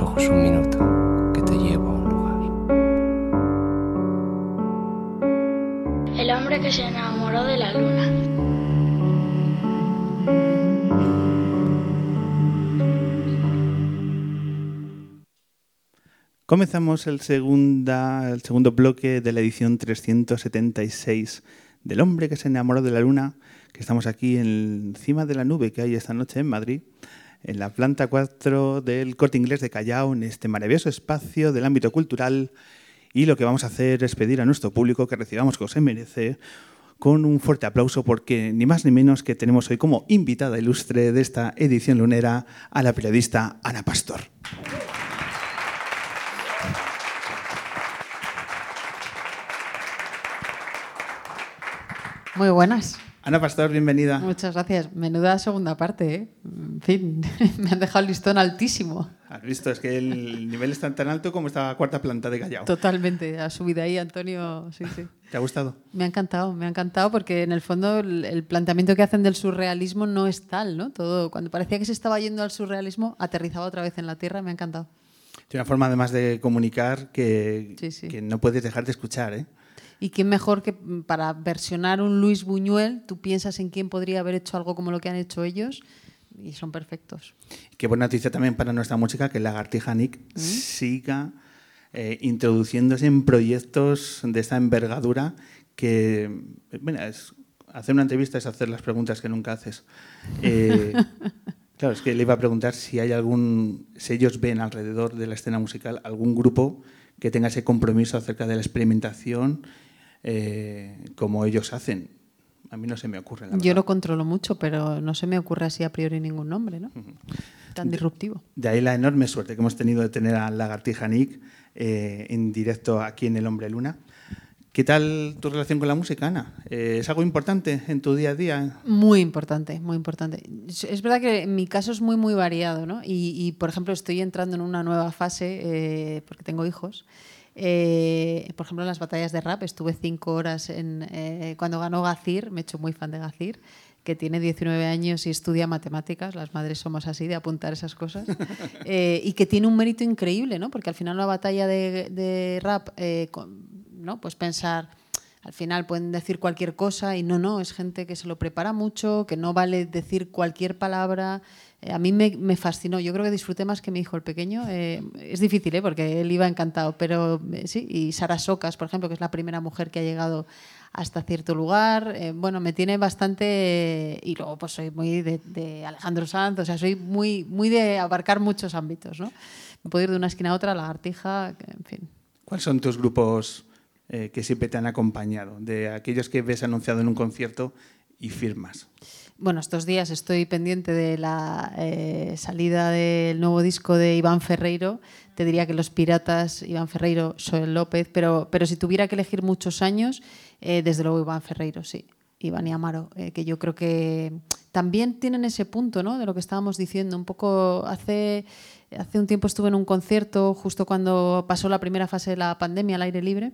Ojos un minuto que te llevo a un lugar. El hombre que se enamoró de la luna. Comenzamos el, segunda, el segundo bloque de la edición 376 del hombre que se enamoró de la luna, que estamos aquí encima de la nube que hay esta noche en Madrid, en la planta 4 del Corte Inglés de Callao, en este maravilloso espacio del ámbito cultural. Y lo que vamos a hacer es pedir a nuestro público que recibamos que se merece con un fuerte aplauso porque ni más ni menos que tenemos hoy como invitada ilustre de esta edición lunera a la periodista Ana Pastor. Muy buenas. Ana Pastor, bienvenida. Muchas gracias. Menuda segunda parte, ¿eh? En fin, me han dejado el listón altísimo. Has visto, es que el nivel es tan, tan alto como esta cuarta planta de Callao. Totalmente. Ha subido ahí, Antonio. Sí, sí. ¿Te ha gustado? Me ha encantado, me ha encantado porque en el fondo el, el planteamiento que hacen del surrealismo no es tal, ¿no? Todo, cuando parecía que se estaba yendo al surrealismo, aterrizaba otra vez en la tierra, me ha encantado. Tiene una forma además de comunicar que, Sí, sí. que no puedes dejar de escuchar, ¿eh? Y quién mejor que para versionar un Luis Buñuel, tú piensas en quién podría haber hecho algo como lo que han hecho ellos y son perfectos. Qué buena noticia también para nuestra música que Lagartija Nick siga eh, introduciéndose en proyectos de esta envergadura que, bueno, es, hacer una entrevista es hacer las preguntas que nunca haces. Eh, claro, es que le iba a preguntar si hay algún, si ellos ven alrededor de la escena musical algún grupo que tenga ese compromiso acerca de la experimentación eh, como ellos hacen. A mí no se me ocurre. La Yo verdad. lo controlo mucho, pero no se me ocurre así a priori ningún nombre, ¿no? Tan disruptivo. De ahí la enorme suerte que hemos tenido de tener a Lagartija Nick eh, en directo aquí en El Hombre Luna. ¿Qué tal tu relación con la música, Ana? Eh, ¿Es algo importante en tu día a día? Muy importante, muy importante. Es verdad que en mi caso es muy, muy variado, ¿no? Y, y, por ejemplo, estoy entrando en una nueva fase, eh, porque tengo hijos. Eh, por ejemplo, en las batallas de rap estuve cinco horas en, eh, cuando ganó Gacir, me he hecho muy fan de Gacir, que tiene 19 años y estudia matemáticas, las madres somos así de apuntar esas cosas, eh, y que tiene un mérito increíble, ¿no? Porque al final una batalla de, de rap, eh, con- ¿no? Pues pensar, al final pueden decir cualquier cosa y no, no, es gente que se lo prepara mucho, que no vale decir cualquier palabra. Eh, a mí me, me fascinó, yo creo que disfruté más que mi hijo el pequeño. Eh, es difícil, ¿eh? porque él iba encantado, pero eh, sí, y Sara Socas, por ejemplo, que es la primera mujer que ha llegado hasta cierto lugar, bueno, me tiene bastante... y luego pues soy muy de, Alejandro Sanz, o sea, soy muy, muy de abarcar muchos ámbitos, ¿no? Me puedo ir de una esquina a otra, lagartija, en fin. ¿Cuáles son tus grupos eh, que siempre te han acompañado? De aquellos que ves anunciado en un concierto y firmas. Bueno, estos días estoy pendiente de la eh, salida del nuevo disco de Iván Ferreiro. Te diría que Los Piratas, Iván Ferreiro, Joel López, pero, pero si tuviera que elegir muchos años, eh, desde luego Iván Ferreiro, sí. Iván y Amaro, que yo creo que también tienen ese punto ¿no? de lo que estábamos diciendo. Un poco hace, hace un tiempo estuve en un concierto justo cuando pasó la primera fase de la pandemia al aire libre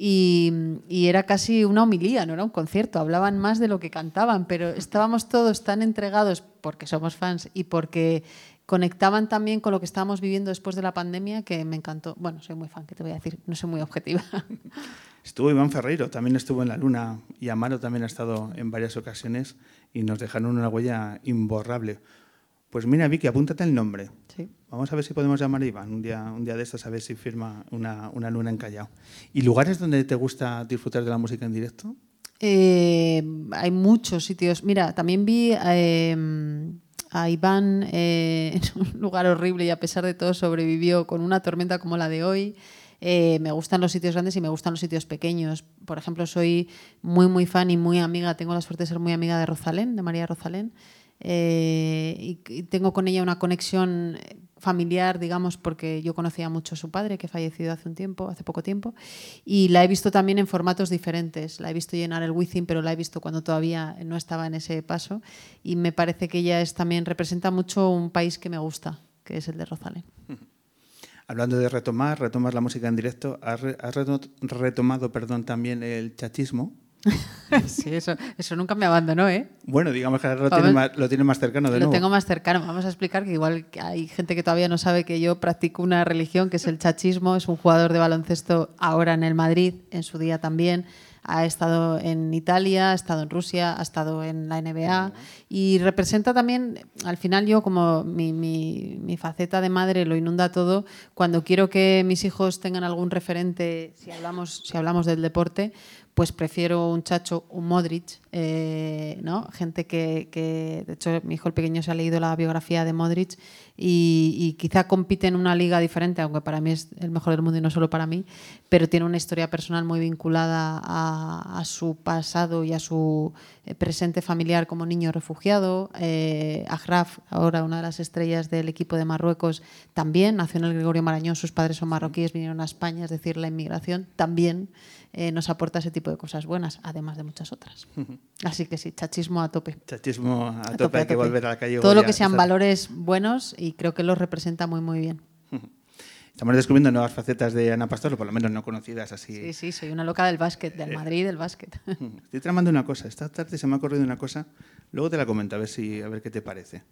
y, era casi una homilía, no era un concierto, hablaban más de lo que cantaban, pero estábamos todos tan entregados porque somos fans y porque conectaban también con lo que estábamos viviendo después de la pandemia que me encantó. Bueno, soy muy fan, que te voy a decir, no soy muy objetiva. Estuvo Iván Ferreiro, también estuvo en La Luna y Amaro también ha estado en varias ocasiones y nos dejaron una huella imborrable. Pues mira, Vicky, apúntate el nombre. Vamos a ver si podemos llamar a Iván un día, un día de estos a ver si firma una, una luna en Callao. ¿Y lugares donde te gusta disfrutar de la música en directo? Eh, hay muchos sitios. Mira, también vi eh, a Iván eh, en un lugar horrible y a pesar de todo sobrevivió con una tormenta como la de hoy. Eh, me gustan los sitios grandes y me gustan los sitios pequeños. Por ejemplo, soy muy, muy fan y muy amiga, tengo la suerte de ser muy amiga de Rosalén, de María Rosalén. Y tengo con ella una conexión familiar, digamos, porque yo conocía mucho a su padre, que fallecido hace un tiempo, hace poco tiempo, y la he visto también en formatos diferentes. La he visto llenar el Wizzing, pero la he visto cuando todavía no estaba en ese paso, y me parece que ella es también representa mucho un país que me gusta, que es el de Rosalén. Hablando de retomar, retomar la música en directo, has, re- has reto- retomado perdón, también el chachismo. sí, eso, eso nunca me abandonó, ¿eh? Bueno, digamos que ahora lo tiene, más, lo tiene más cercano de Lo nuevo. tengo más cercano. Vamos a explicar que igual hay gente que todavía no sabe que yo practico una religión que es el chachismo. Es un jugador de baloncesto ahora en el Madrid, en su día también. Ha estado en Italia, ha estado en Rusia, ha estado en la NBA y representa también, al final yo como mi, mi- mi faceta de madre lo inunda todo, cuando quiero que mis hijos tengan algún referente, si hablamos, si hablamos del deporte, pues prefiero un Chacho, un Modric, eh, ¿no? Gente que, de hecho, mi hijo el pequeño se ha leído la biografía de Modric y, quizá compite en una liga diferente, aunque para mí es el mejor del mundo y no solo para mí, pero tiene una historia personal muy vinculada a, su pasado y a su eh, presente familiar como niño refugiado. Eh, ahora una de las estrellas del equipo de Marruecos, también nació en el Gregorio Marañón, sus padres son marroquíes, vinieron a España, es decir, la inmigración también eh, nos aporta ese tipo de cosas buenas, además de muchas otras. Así que sí, chachismo a tope. Chachismo a, A tope, tope, hay que tope. volver a la calle. Todo lo que sean valores buenos y creo que los representa muy, muy bien. Estamos descubriendo nuevas facetas de Ana Pastor, o por lo menos no conocidas así. Sí, sí, soy una loca del básquet, del Madrid del básquet. Estoy tramando una cosa. Esta tarde se me ha ocurrido una cosa. Luego te la comento a ver si a ver qué te parece.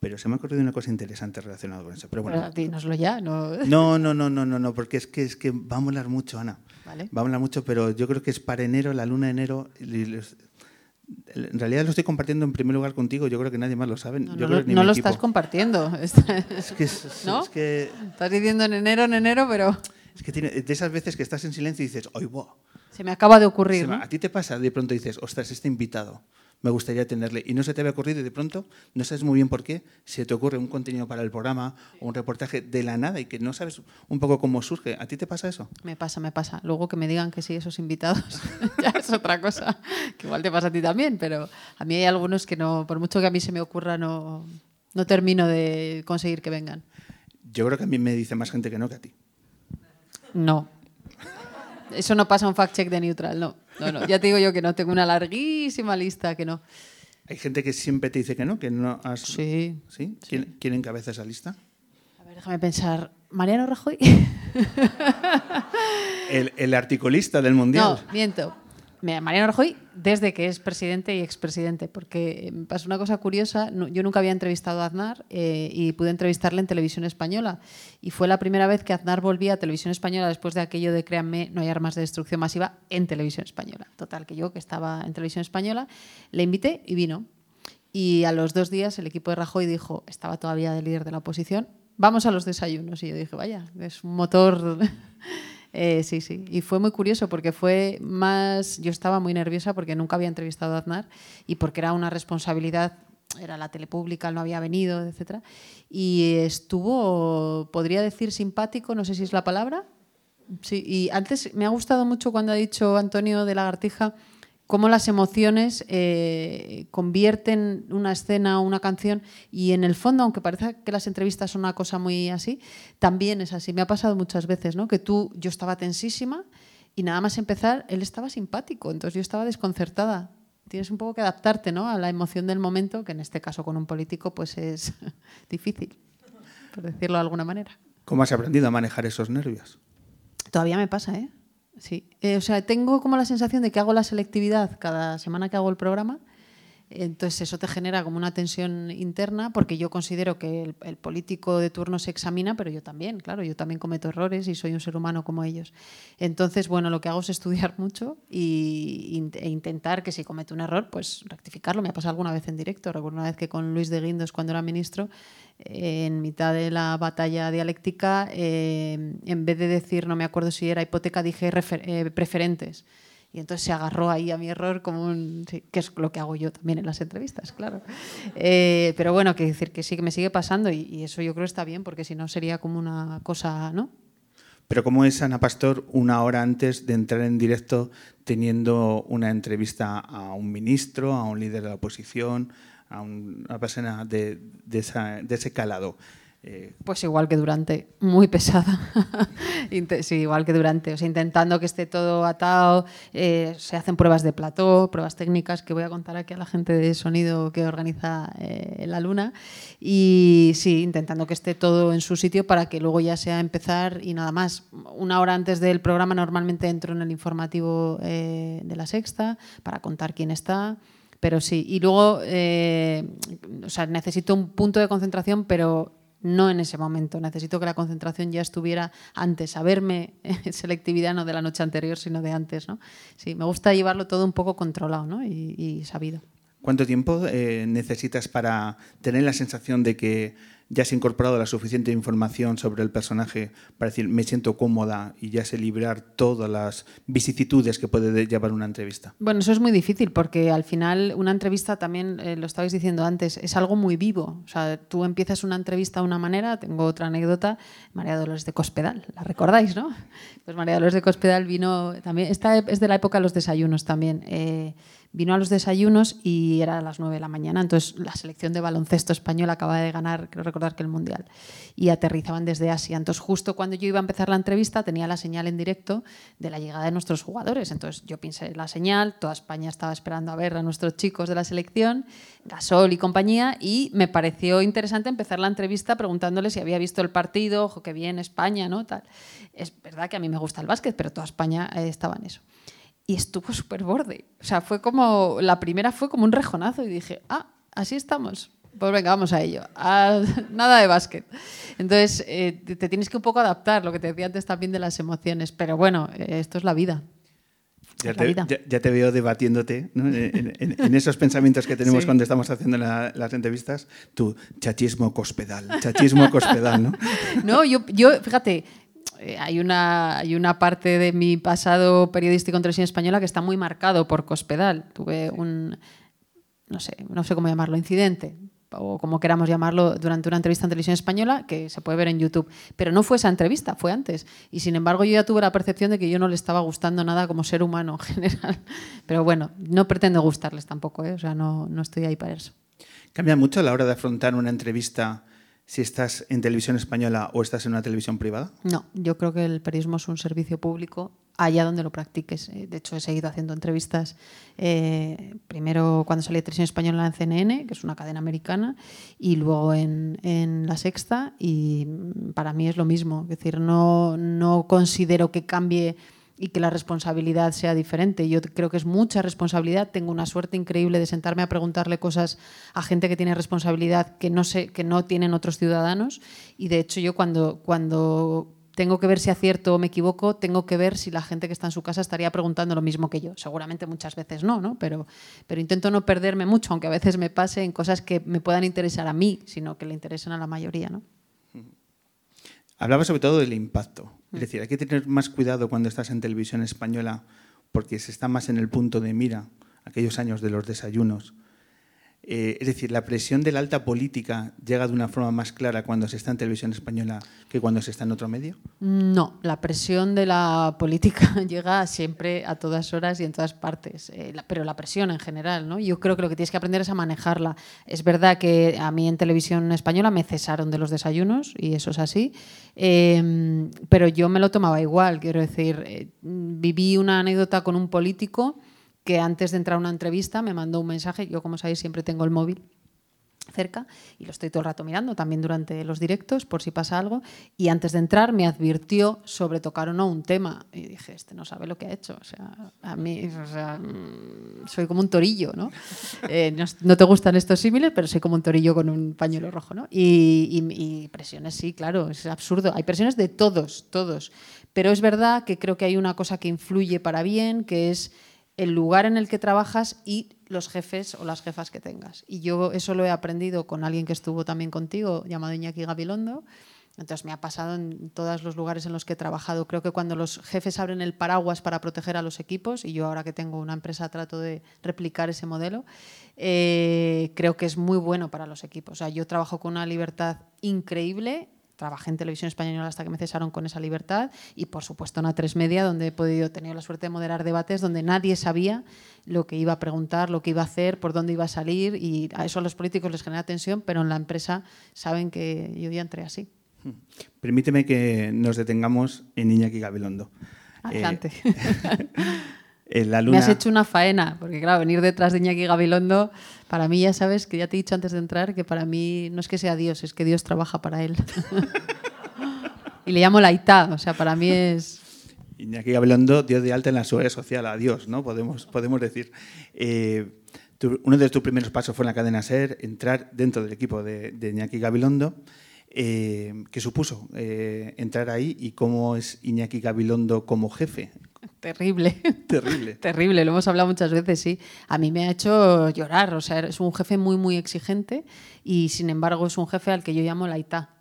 Pero se me ha ocurrido una cosa interesante relacionada con eso. Pero bueno. Pero dínoslo ya, ¿no? No, no, no, no, no, no, porque es que es que va a molar mucho, Ana. Vale. Va a molar mucho, pero yo creo que es para enero, la luna de enero. En realidad lo estoy compartiendo en primer lugar contigo. Yo creo que nadie más lo sabe. No, yo no creo lo, que ni no mi lo equipo. estás compartiendo. Es que, es, ¿No? es que, Estás diciendo en enero, en enero, pero es que tiene, de esas veces que estás en silencio y dices, ¡ay, buah! se me acaba de ocurrir. A ti te pasa, de pronto dices, ostras, este invitado, me gustaría tenerle. Y no se te había ocurrido y de pronto no sabes muy bien por qué, se te ocurre un contenido para el programa o un reportaje de la nada y que no sabes un poco cómo surge. ¿A ti te pasa eso? Me pasa, me pasa. Luego que me digan que sí, esos invitados, ya es otra cosa. Que igual te pasa a ti también, pero a mí hay algunos que no, por mucho que a mí se me ocurra, no, no termino de conseguir que vengan. Yo creo que a mí me dice más gente que no que a ti. No. Eso no pasa un fact-check de neutral, no. No, no. Ya te digo yo que no, tengo una larguísima lista que no. Hay gente que siempre te dice que no, que no has... Sí. ¿Sí? ¿Quién, quién encabeza esa lista? A ver, déjame pensar. ¿Mariano Rajoy? El, el articulista del Mundial. No, miento. Mariano Rajoy desde que es presidente y expresidente, porque me pasó una cosa curiosa. Yo nunca había entrevistado a Aznar eh, y pude entrevistarle en televisión española. Y fue la primera vez que Aznar volvía a televisión española después de aquello de créanme, no hay armas de destrucción masiva en televisión española. Total, que yo, que estaba en televisión española, le invité y vino. Y a los dos días el equipo de Rajoy dijo, estaba todavía de líder de la oposición, vamos a los desayunos. Y yo dije, vaya, es un motor. Eh, sí, sí. Y fue muy curioso porque fue más. Yo estaba muy nerviosa porque nunca había entrevistado a Aznar y porque era una responsabilidad. Era la tele pública, no había venido, etc. Y estuvo, podría decir, simpático, no sé si es la palabra. Sí, y antes me ha gustado mucho cuando ha dicho Antonio de Lagartija cómo las emociones eh, convierten una escena o una canción y en el fondo, aunque parezca que las entrevistas son una cosa muy así, también es así. Me ha pasado muchas veces, ¿no? Que tú, yo estaba tensísima y nada más empezar, él estaba simpático, entonces yo estaba desconcertada. Tienes un poco que adaptarte, ¿no? A la emoción del momento, que en este caso con un político pues es difícil, por decirlo de alguna manera. ¿Cómo has aprendido a manejar esos nervios? Todavía me pasa, ¿eh? Sí. Eh, o sea, tengo como la sensación de que hago la selectividad cada semana que hago el programa. Entonces eso te genera como una tensión interna porque yo considero que el, el político de turno se examina, pero yo también, claro, yo también cometo errores y soy un ser humano como ellos. Entonces, bueno, lo que hago es estudiar mucho y, e intentar que si cometo un error, pues rectificarlo. Me ha pasado alguna vez en directo. Recuerdo una vez que con Luis de Guindos, cuando era ministro, en mitad de la batalla dialéctica, eh, en vez de decir, no me acuerdo si era hipoteca, dije eh, preferentes. Y entonces se agarró ahí a mi error como un... sí, que es lo que hago yo también en las entrevistas, claro. Eh, pero bueno, que decir que sí que me sigue pasando y, y eso yo creo está bien porque si no sería como una cosa, ¿no? Pero ¿cómo es Ana Pastor una hora antes de entrar en directo teniendo una entrevista a un ministro, a un líder de la oposición, a un- una persona de, de esa- de ese calado? Eh, Pues igual que durante, muy pesada. Sí, igual que durante, o sea, intentando que esté todo atado, eh, se hacen pruebas de plató, pruebas técnicas que voy a contar aquí a la gente de sonido que organiza eh, la Luna. Y sí, intentando que esté todo en su sitio para que luego ya sea empezar y nada más. Una hora antes del programa normalmente entro en el informativo eh, de la sexta para contar quién está. Pero sí, y luego, eh, o sea, necesito un punto de concentración, pero no en ese momento. Necesito que la concentración ya estuviera antes, saberme selectividad no de la noche anterior, sino de antes, ¿no? Sí, me gusta llevarlo todo un poco controlado, ¿no? Y, sabido. ¿Cuánto tiempo eh, necesitas para tener la sensación de que ya has incorporado la suficiente información sobre el personaje para decir me siento cómoda y ya sé librar todas las vicisitudes que puede de- llevar una entrevista? Bueno, eso es muy difícil porque al final una entrevista también, eh, lo estabais diciendo antes, es algo muy vivo. O sea, tú empiezas una entrevista de una manera, tengo otra anécdota, María Dolores de Cospedal, la recordáis, ¿no? Pues María Dolores de Cospedal vino también, esta es de la época de los desayunos también. eh, vino a los desayunos y era a las 9 de la mañana. Entonces, la selección de baloncesto español acaba de ganar, creo recordar que el Mundial, y aterrizaban desde Asia. Entonces, justo cuando yo iba a empezar la entrevista, tenía la señal en directo de la llegada de nuestros jugadores. Entonces, yo pensé la señal, toda España estaba esperando a ver a nuestros chicos de la selección, Gasol y compañía, y me pareció interesante empezar la entrevista preguntándole si había visto el partido, ojo, que bien España, ¿no? Tal. Es verdad que a mí me gusta el básquet, pero toda España eh, estaba en eso y estuvo súper borde. O sea, fue como, la primera fue como un rejonazo y dije, ah, así estamos. Pues venga, vamos a ello. Ah, nada de básquet. Entonces, eh, te, tienes que un poco adaptar, lo que te decía antes también de las emociones. Pero bueno, eh, esto es la vida. Ya te, vida. ya- ya te veo debatiéndote ¿no? en, en- en esos pensamientos que tenemos Sí. cuando estamos haciendo la- las entrevistas. Tu chachismo cospedal, chachismo cospedal, ¿no? No, yo, yo fíjate, hay una, hay una parte de mi pasado periodístico en televisión española que está muy marcado por Cospedal. Tuve un, no sé, no sé cómo llamarlo, incidente o como queramos llamarlo, durante una entrevista en televisión española que se puede ver en YouTube. Pero no fue esa entrevista, fue antes. Y sin embargo yo ya tuve la percepción de que yo no le estaba gustando nada como ser humano en general. Pero bueno, no pretendo gustarles tampoco, ¿eh? o sea, no, no estoy ahí para eso. ¿Cambia mucho a la hora de afrontar una entrevista si estás en televisión española o estás en una televisión privada? No, yo creo que el periodismo es un servicio público allá donde lo practiques. Eh, De hecho, he seguido haciendo entrevistas, eh, primero cuando salí de televisión española en CNN, que es una cadena americana, y luego en, en La Sexta, y mm, para mí es lo mismo. Es decir, no, no considero que cambie y que la responsabilidad sea diferente. Yo creo que es mucha responsabilidad. Tengo una suerte increíble de sentarme a preguntarle cosas a gente que tiene responsabilidad que no sé, que no tienen otros ciudadanos. Y de hecho, yo cuando, cuando tengo que ver si acierto o me equivoco, tengo que ver si la gente que está en su casa estaría preguntando lo mismo que yo. Seguramente muchas veces no, ¿no? Pero, pero intento no perderme mucho, aunque a veces me pase en cosas que me puedan interesar a mí, sino que le interesen a la mayoría, ¿no? Hablaba sobre todo del impacto. Es decir, hay que tener más cuidado cuando estás en televisión española porque se está más en el punto de mira, aquellos años de los desayunos. Eh, es decir, la presión de la alta política llega de una forma más clara cuando se está en televisión española que cuando se está en otro medio. No, la presión de la política llega siempre a todas horas y en todas partes, eh, pero la presión en general, ¿no? Yo creo que lo que tienes que aprender es a manejarla. Es verdad que a mí en televisión española me cesaron de los desayunos y eso es así, eh, pero yo me lo tomaba igual, quiero decir, eh, viví una anécdota con un político que antes de entrar a una entrevista me mandó un mensaje, yo como sabéis siempre tengo el móvil cerca y lo estoy todo el rato mirando, también durante los directos, por si pasa algo. Y antes de entrar me advirtió sobre tocar o no un tema. Y dije, este no sabe lo que ha hecho. O sea, a mí o sea, mm, soy como un torillo, ¿no? Eh, no, no te gustan estos símiles, pero soy como un torillo con un pañuelo rojo, ¿no? Y- y presiones, sí, claro, es absurdo. Hay presiones de todos, todos. Pero es verdad que creo que hay una cosa que influye para bien, que es el lugar en el que trabajas y los jefes o las jefas que tengas. Y yo eso lo he aprendido con alguien que estuvo también contigo, llamado Iñaki Gabilondo. Entonces me ha pasado en todos los lugares en los que he trabajado. Creo que cuando los jefes abren el paraguas para proteger a los equipos, y yo ahora que tengo una empresa trato de replicar ese modelo, eh, creo que es muy bueno para los equipos. O sea, yo trabajo con una libertad increíble trabajé en televisión española hasta que me cesaron con esa libertad y por supuesto en A3 Media donde he podido tener la suerte de moderar debates donde nadie sabía lo que iba a preguntar, lo que iba a hacer, por dónde iba a salir y a eso a los políticos les genera tensión, pero en la empresa saben que yo ya entré así. Permíteme que nos detengamos en Iñaki Gabilondo. Adelante. Eh, la Me luna... has hecho una faena, porque claro, venir detrás de Iñaki Gabilondo, para mí ya sabes que ya te he dicho antes de entrar que para mí no es que sea Dios, es que Dios trabaja para él. y le llamo la Ita, o sea, para mí es... Iñaki Gabilondo dio de alta en la seguridad social a Dios, ¿no? Podemos, podemos decir. Eh, uno de tus primeros pasos fue en la cadena SER, entrar dentro del equipo de, de Iñaki Gabilondo. Eh, ¿Qué supuso eh, entrar ahí y cómo es Iñaki Gabilondo como jefe? Terrible. Terrible. Terrible, lo hemos hablado muchas veces, sí. A mí me ha hecho llorar, o sea, es un jefe muy, muy exigente y sin embargo es un jefe al que yo llamo la Ita.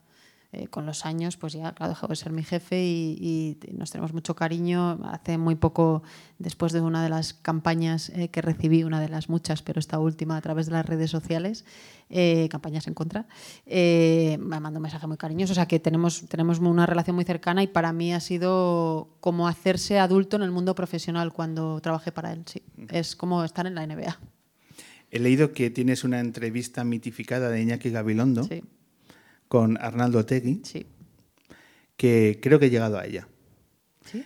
Eh, con los años, pues ya claro, dejó de ser mi jefe y, y nos tenemos mucho cariño. Hace muy poco, después de una de las campañas eh, que recibí, una de las muchas, pero esta última a través de las redes sociales, eh, campañas en contra, me mandó un mensaje muy cariñoso. O sea que tenemos, tenemos una relación muy cercana y para mí ha sido como hacerse adulto en el mundo profesional cuando trabajé para él. Sí. Es como estar en la NBA. He leído que tienes una entrevista mitificada de Iñaki Gabilondo Sí, con Arnaldo Otegui, sí. que creo que he llegado a ella. ¿Sí?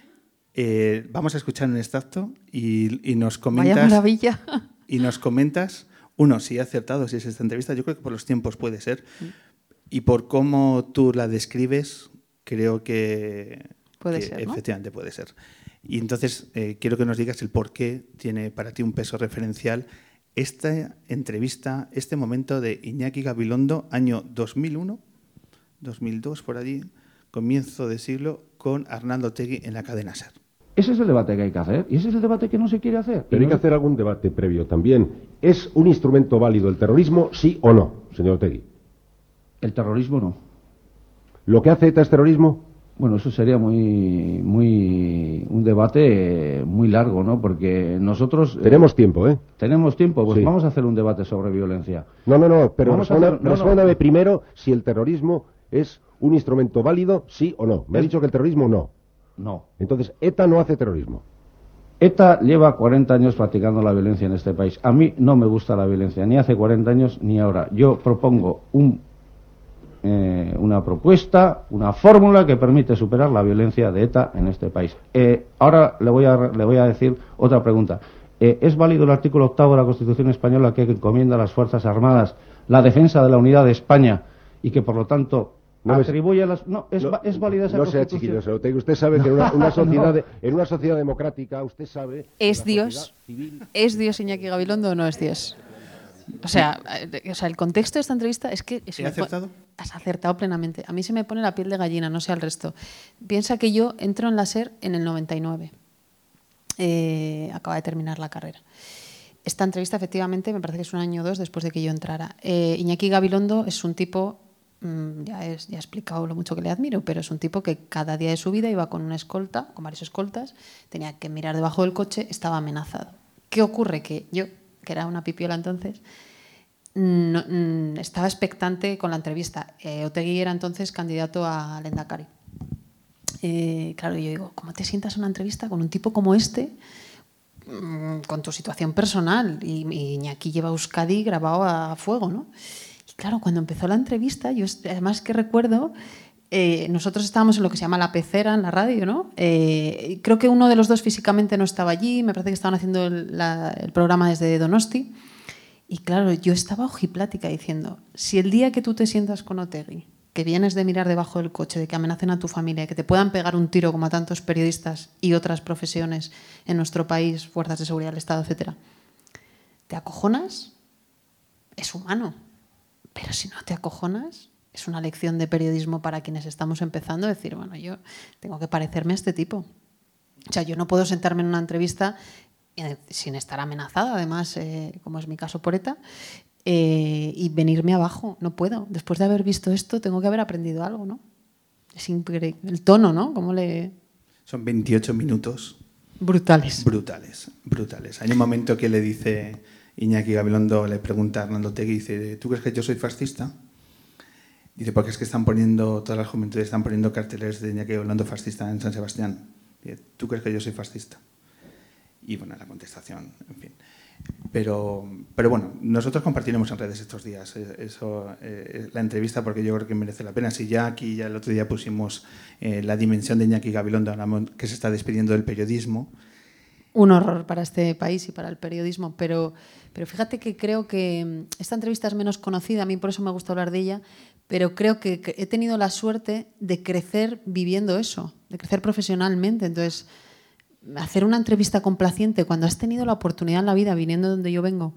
Eh, vamos a escuchar un extracto y, y nos Vaya comentas. maravilla. y nos comentas, uno, si he acertado, si es esta entrevista, yo creo que por los tiempos puede ser, y por cómo tú la describes, creo que, Puede que ser, ¿no? efectivamente puede ser. Y entonces eh, quiero que nos digas el por qué tiene para ti un peso referencial esta entrevista, este momento de Iñaki Gabilondo, año 2001, 2002, por allí, comienzo de siglo, con Arnaldo Tegui en la cadena SER. Ese es el debate que hay que hacer y ese es el debate que no se quiere hacer. Pero hay que hacer algún debate previo también. ¿Es un instrumento válido el terrorismo, sí o no, señor Tegui? El terrorismo no. ¿Lo que hace ETA es terrorismo? Bueno, eso sería muy, muy, un debate muy largo, ¿no? Porque nosotros eh, Tenemos tiempo, ¿eh? tenemos tiempo, pues Sí. vamos a hacer un debate sobre violencia. No, no, no, pero hacer- no, no. respóndame primero si el terrorismo es un instrumento válido, sí o no. Me ha dicho que el terrorismo no. No. Entonces, ETA no hace terrorismo. ETA lleva 40 años practicando la violencia en este país. A mí no me gusta la violencia, ni hace 40 años ni ahora. Yo propongo un, eh, una propuesta, una fórmula que permite superar la violencia de ETA en este país. Eh, ahora le voy, a, le voy a decir otra pregunta. Eh, ¿Es válido el artículo octavo de la Constitución española que encomienda a las Fuerzas Armadas la defensa de la unidad de España y que por lo tanto No atribuye a las... No, es, No- va- es válida esa No sea Constitución. chiquillo, señor Tegui. Usted sabe que en una, sociedad, de- en una sociedad democrática, usted sabe... ¿Es Dios? civil- ¿Es Dios Iñaki Gabilondo o no es Dios? O sea, eh, o sea, el contexto de esta entrevista es que... se ¿He me pone- acertado? Has acertado plenamente. A mí se me pone la piel de gallina, no sé al resto. Piensa que yo entro en la SER en el 99. Eh, acaba de terminar la carrera. Esta entrevista, efectivamente, me parece que es un año o dos después de que yo entrara. Eh, Iñaki Gabilondo es un tipo, ya, es- ya he explicado lo mucho que le admiro, pero es un tipo que cada día de su vida iba con una escolta, con varios escoltas, tenía que mirar debajo del coche, estaba amenazado. ¿Qué ocurre? Que yo, que era una pipiola entonces, no- mm, estaba expectante con la entrevista. Eh, Otegui era entonces candidato a Lendakari. Eh, claro, yo digo, ¿cómo te sientas en una entrevista con un tipo como este? mm, con tu situación personal. Y, y Iñaki lleva Euskadi grabado a fuego, ¿no? Claro, cuando empezó la entrevista, yo además que recuerdo, eh, nosotros estábamos en lo que se llama la pecera en la radio, ¿no? Eh, creo que uno de los dos físicamente no estaba allí, me parece que estaban haciendo el, la- el programa desde Donosti. Y claro, yo estaba ojiplática diciendo, si el día que tú te sientas con Otegui, que vienes de mirar debajo del coche, de que amenacen a tu familia, que te puedan pegar un tiro como a tantos periodistas y otras profesiones en nuestro país, fuerzas de seguridad del Estado, etcétera, ¿te acojonas? Es humano. Pero si no te acojonas, es una lección de periodismo para quienes estamos empezando, decir, bueno, yo tengo que parecerme a este tipo. O sea, yo no puedo sentarme en una entrevista eh, sin estar amenazada, además, eh, como es mi caso por ETA, eh, y venirme abajo. No puedo. Después de haber visto esto, tengo que haber aprendido algo, ¿no? Es increíble. El tono, ¿no? Le... Son 28 minutos Brutales. brutales, brutales. Hay un momento que le dice Iñaki Gabilondo, le pregunta a Hernando Tegui, dice, ¿tú crees que yo soy fascista? Dice, porque es que están poniendo, todas las juventudes están poniendo carteles de Iñaki hablando fascista en San Sebastián. Dice, ¿Tú crees que yo soy fascista? Y bueno, la contestación, en fin. Pero, pero bueno, nosotros compartiremos en redes estos días eh, eso, eh, la entrevista porque yo creo que merece la pena. Si ya aquí, ya el otro día pusimos eh, la dimensión de Iñaki Gabilondo, que se está despidiendo del periodismo, un horror para este país y para el periodismo, pero, pero fíjate que creo que mm, esta entrevista es menos conocida, a mí por eso me gusta hablar de ella, pero creo que he tenido la suerte de crecer viviendo eso, de crecer profesionalmente. Entonces, hacer una entrevista complaciente cuando has tenido la oportunidad en la vida, viniendo de donde yo vengo,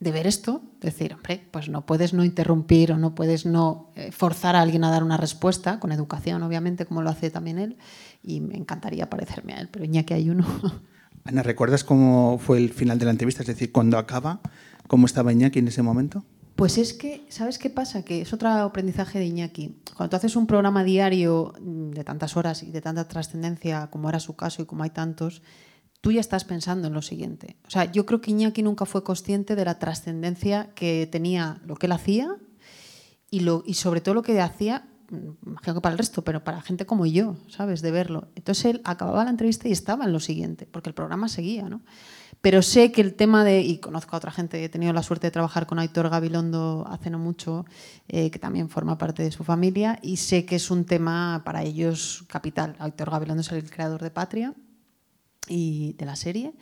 de ver esto, decir, hombre, pues no puedes no interrumpir o no puedes no eh, forzar a alguien a dar una respuesta, con educación, obviamente, como lo hace también él, y me encantaría parecerme a él, pero que hay uno. Ana, ¿recuerdas cómo fue el final de la entrevista? Es decir, cuando acaba, ¿cómo estaba Iñaki en ese momento? Pues es que, ¿sabes qué pasa? Que es otro aprendizaje de Iñaki. Cuando haces un programa diario mm, de tantas horas y de tanta trascendencia, como era su caso y como hay tantos, tú ya estás pensando en lo siguiente. O sea, yo creo que Iñaki nunca fue consciente de la trascendencia que tenía lo que él hacía y, lo, y sobre todo lo que hacía imagino que para el resto, pero para gente como yo, ¿sabes? De verlo. Entonces él acababa la entrevista y estaba en lo siguiente, porque el programa seguía, ¿no? Pero sé que el tema de, y conozco a otra gente, he tenido la suerte de trabajar con Aitor Gabilondo hace no mucho, eh, que también forma parte de su familia, y sé que es un tema para ellos capital. Aitor Gabilondo es el creador de Patria y de la serie,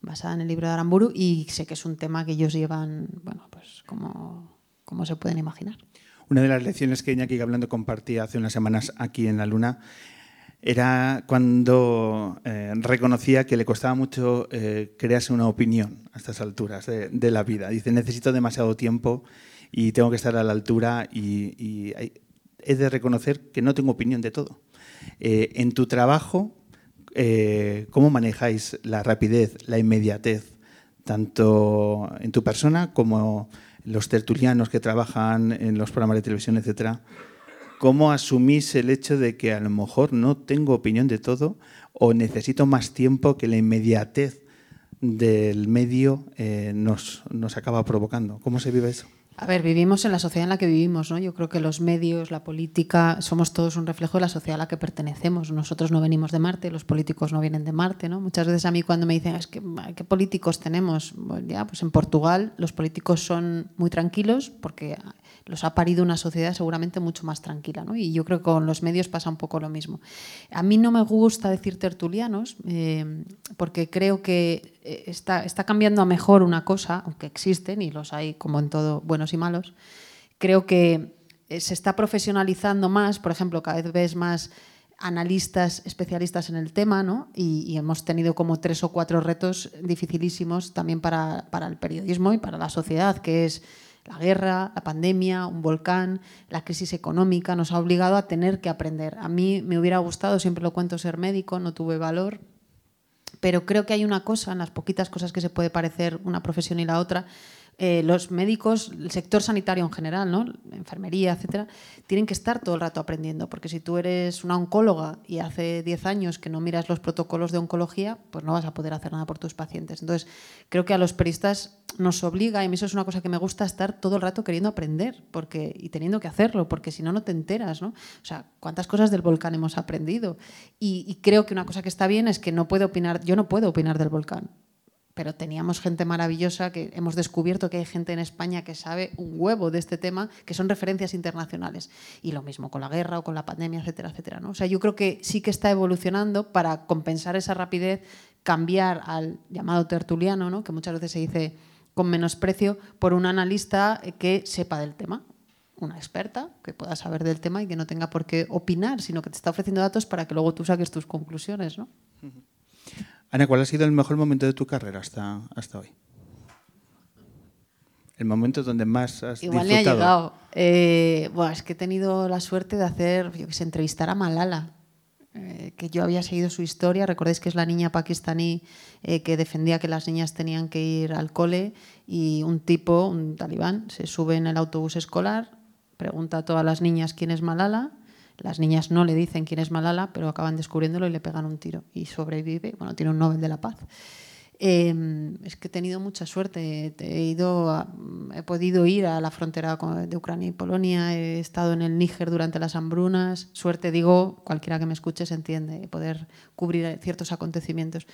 basada en el libro de Aramburu, y sé que es un tema que ellos llevan, bueno, pues como, como se pueden imaginar. Una de las lecciones que Iñaki Hablando compartía hace unas semanas aquí en La Luna era cuando eh, reconocía que le costaba mucho eh, crearse una opinión a estas alturas de, la vida. Dice, necesito demasiado tiempo y tengo que estar a la altura y, he de reconocer que no tengo opinión de todo. Eh, en tu trabajo, ¿cómo manejáis la rapidez, la inmediatez, tanto en tu persona como los tertulianos que trabajan en los programas de televisión, etcétera, ¿cómo asumís el hecho de que a lo mejor no tengo opinión de todo o necesito más tiempo que la inmediatez del medio eh, nos, nos acaba provocando? ¿Cómo se vive eso? A ver, vivimos en la sociedad en la que vivimos, ¿no? Yo creo que los medios, la política, somos todos un reflejo de la sociedad a la que pertenecemos. Nosotros no venimos de Marte, los políticos no vienen de Marte, ¿no? Muchas veces a mí cuando me dicen, es que, ¿qué políticos tenemos? Bueno, ya, pues en Portugal los políticos son muy tranquilos porque los ha parido una sociedad seguramente mucho más tranquila. ¿no? Y yo creo que con los medios pasa un poco lo mismo. A mí no me gusta decir tertulianos eh, porque creo que eh, está, está cambiando a mejor una cosa, aunque existen y los hay como en todo, buenos y malos. Creo que eh, se está profesionalizando más, por ejemplo, cada vez ves más analistas especialistas en el tema, ¿no? Y, hemos tenido como tres o cuatro retos dificilísimos también para, para, el periodismo y para la sociedad, que es la guerra, la pandemia, un volcán, la crisis económica nos ha obligado a tener que aprender. A mí me hubiera gustado, siempre lo cuento, ser médico, no tuve valor, pero creo que hay una cosa, en las poquitas cosas que se puede parecer una profesión y la otra, eh, los médicos, el sector sanitario en general, ¿no? enfermería, etcétera, tienen que estar todo el rato aprendiendo, porque si tú eres una oncóloga y hace 10 años que no miras los protocolos de oncología, pues no vas a poder hacer nada por tus pacientes. Entonces, creo que a los periodistas nos obliga, y a mí eso es una cosa que me gusta, estar todo el rato queriendo aprender porque, y teniendo que hacerlo, porque si no, no te enteras. ¿no? O sea, ¿cuántas cosas del volcán hemos aprendido? Y, y creo que una cosa que está bien es que no puedo opinar, yo no puedo opinar del volcán pero teníamos gente maravillosa que hemos descubierto que hay gente en España que sabe un huevo de este tema, que son referencias internacionales. Y lo mismo con la guerra o con la pandemia, etcétera, etcétera. ¿no? O sea, yo creo que sí que está evolucionando para compensar esa rapidez, cambiar al llamado tertuliano, ¿no? que muchas veces se dice con menosprecio, por un analista que sepa del tema, una experta que pueda saber del tema y que no tenga por qué opinar, sino que te está ofreciendo datos para que luego tú saques tus conclusiones. ¿no? Ana, ¿cuál ha sido el mejor momento de tu carrera hasta, hasta hoy? El momento donde más has Igual disfrutado. le ha llegado. Eh, bueno, es que he tenido la suerte de hacer, yo que sé, entrevistar a Malala, eh, que yo había seguido su historia. Recordéis que es la niña pakistaní eh, que defendía que las niñas tenían que ir al cole y un tipo, un talibán, se sube en el autobús escolar, pregunta a todas las niñas quién es Malala las niñas no le dicen quién es Malala, pero acaban descubriéndolo y le pegan un tiro. Y sobrevive, bueno, tiene un Nobel de la Paz. Eh, es que he tenido mucha suerte. He, ido he podido ir a la frontera de Ucrania y Polonia, he estado en el Níger durante las hambrunas. Suerte, digo, cualquiera que me escuche se entiende, poder cubrir ciertos acontecimientos.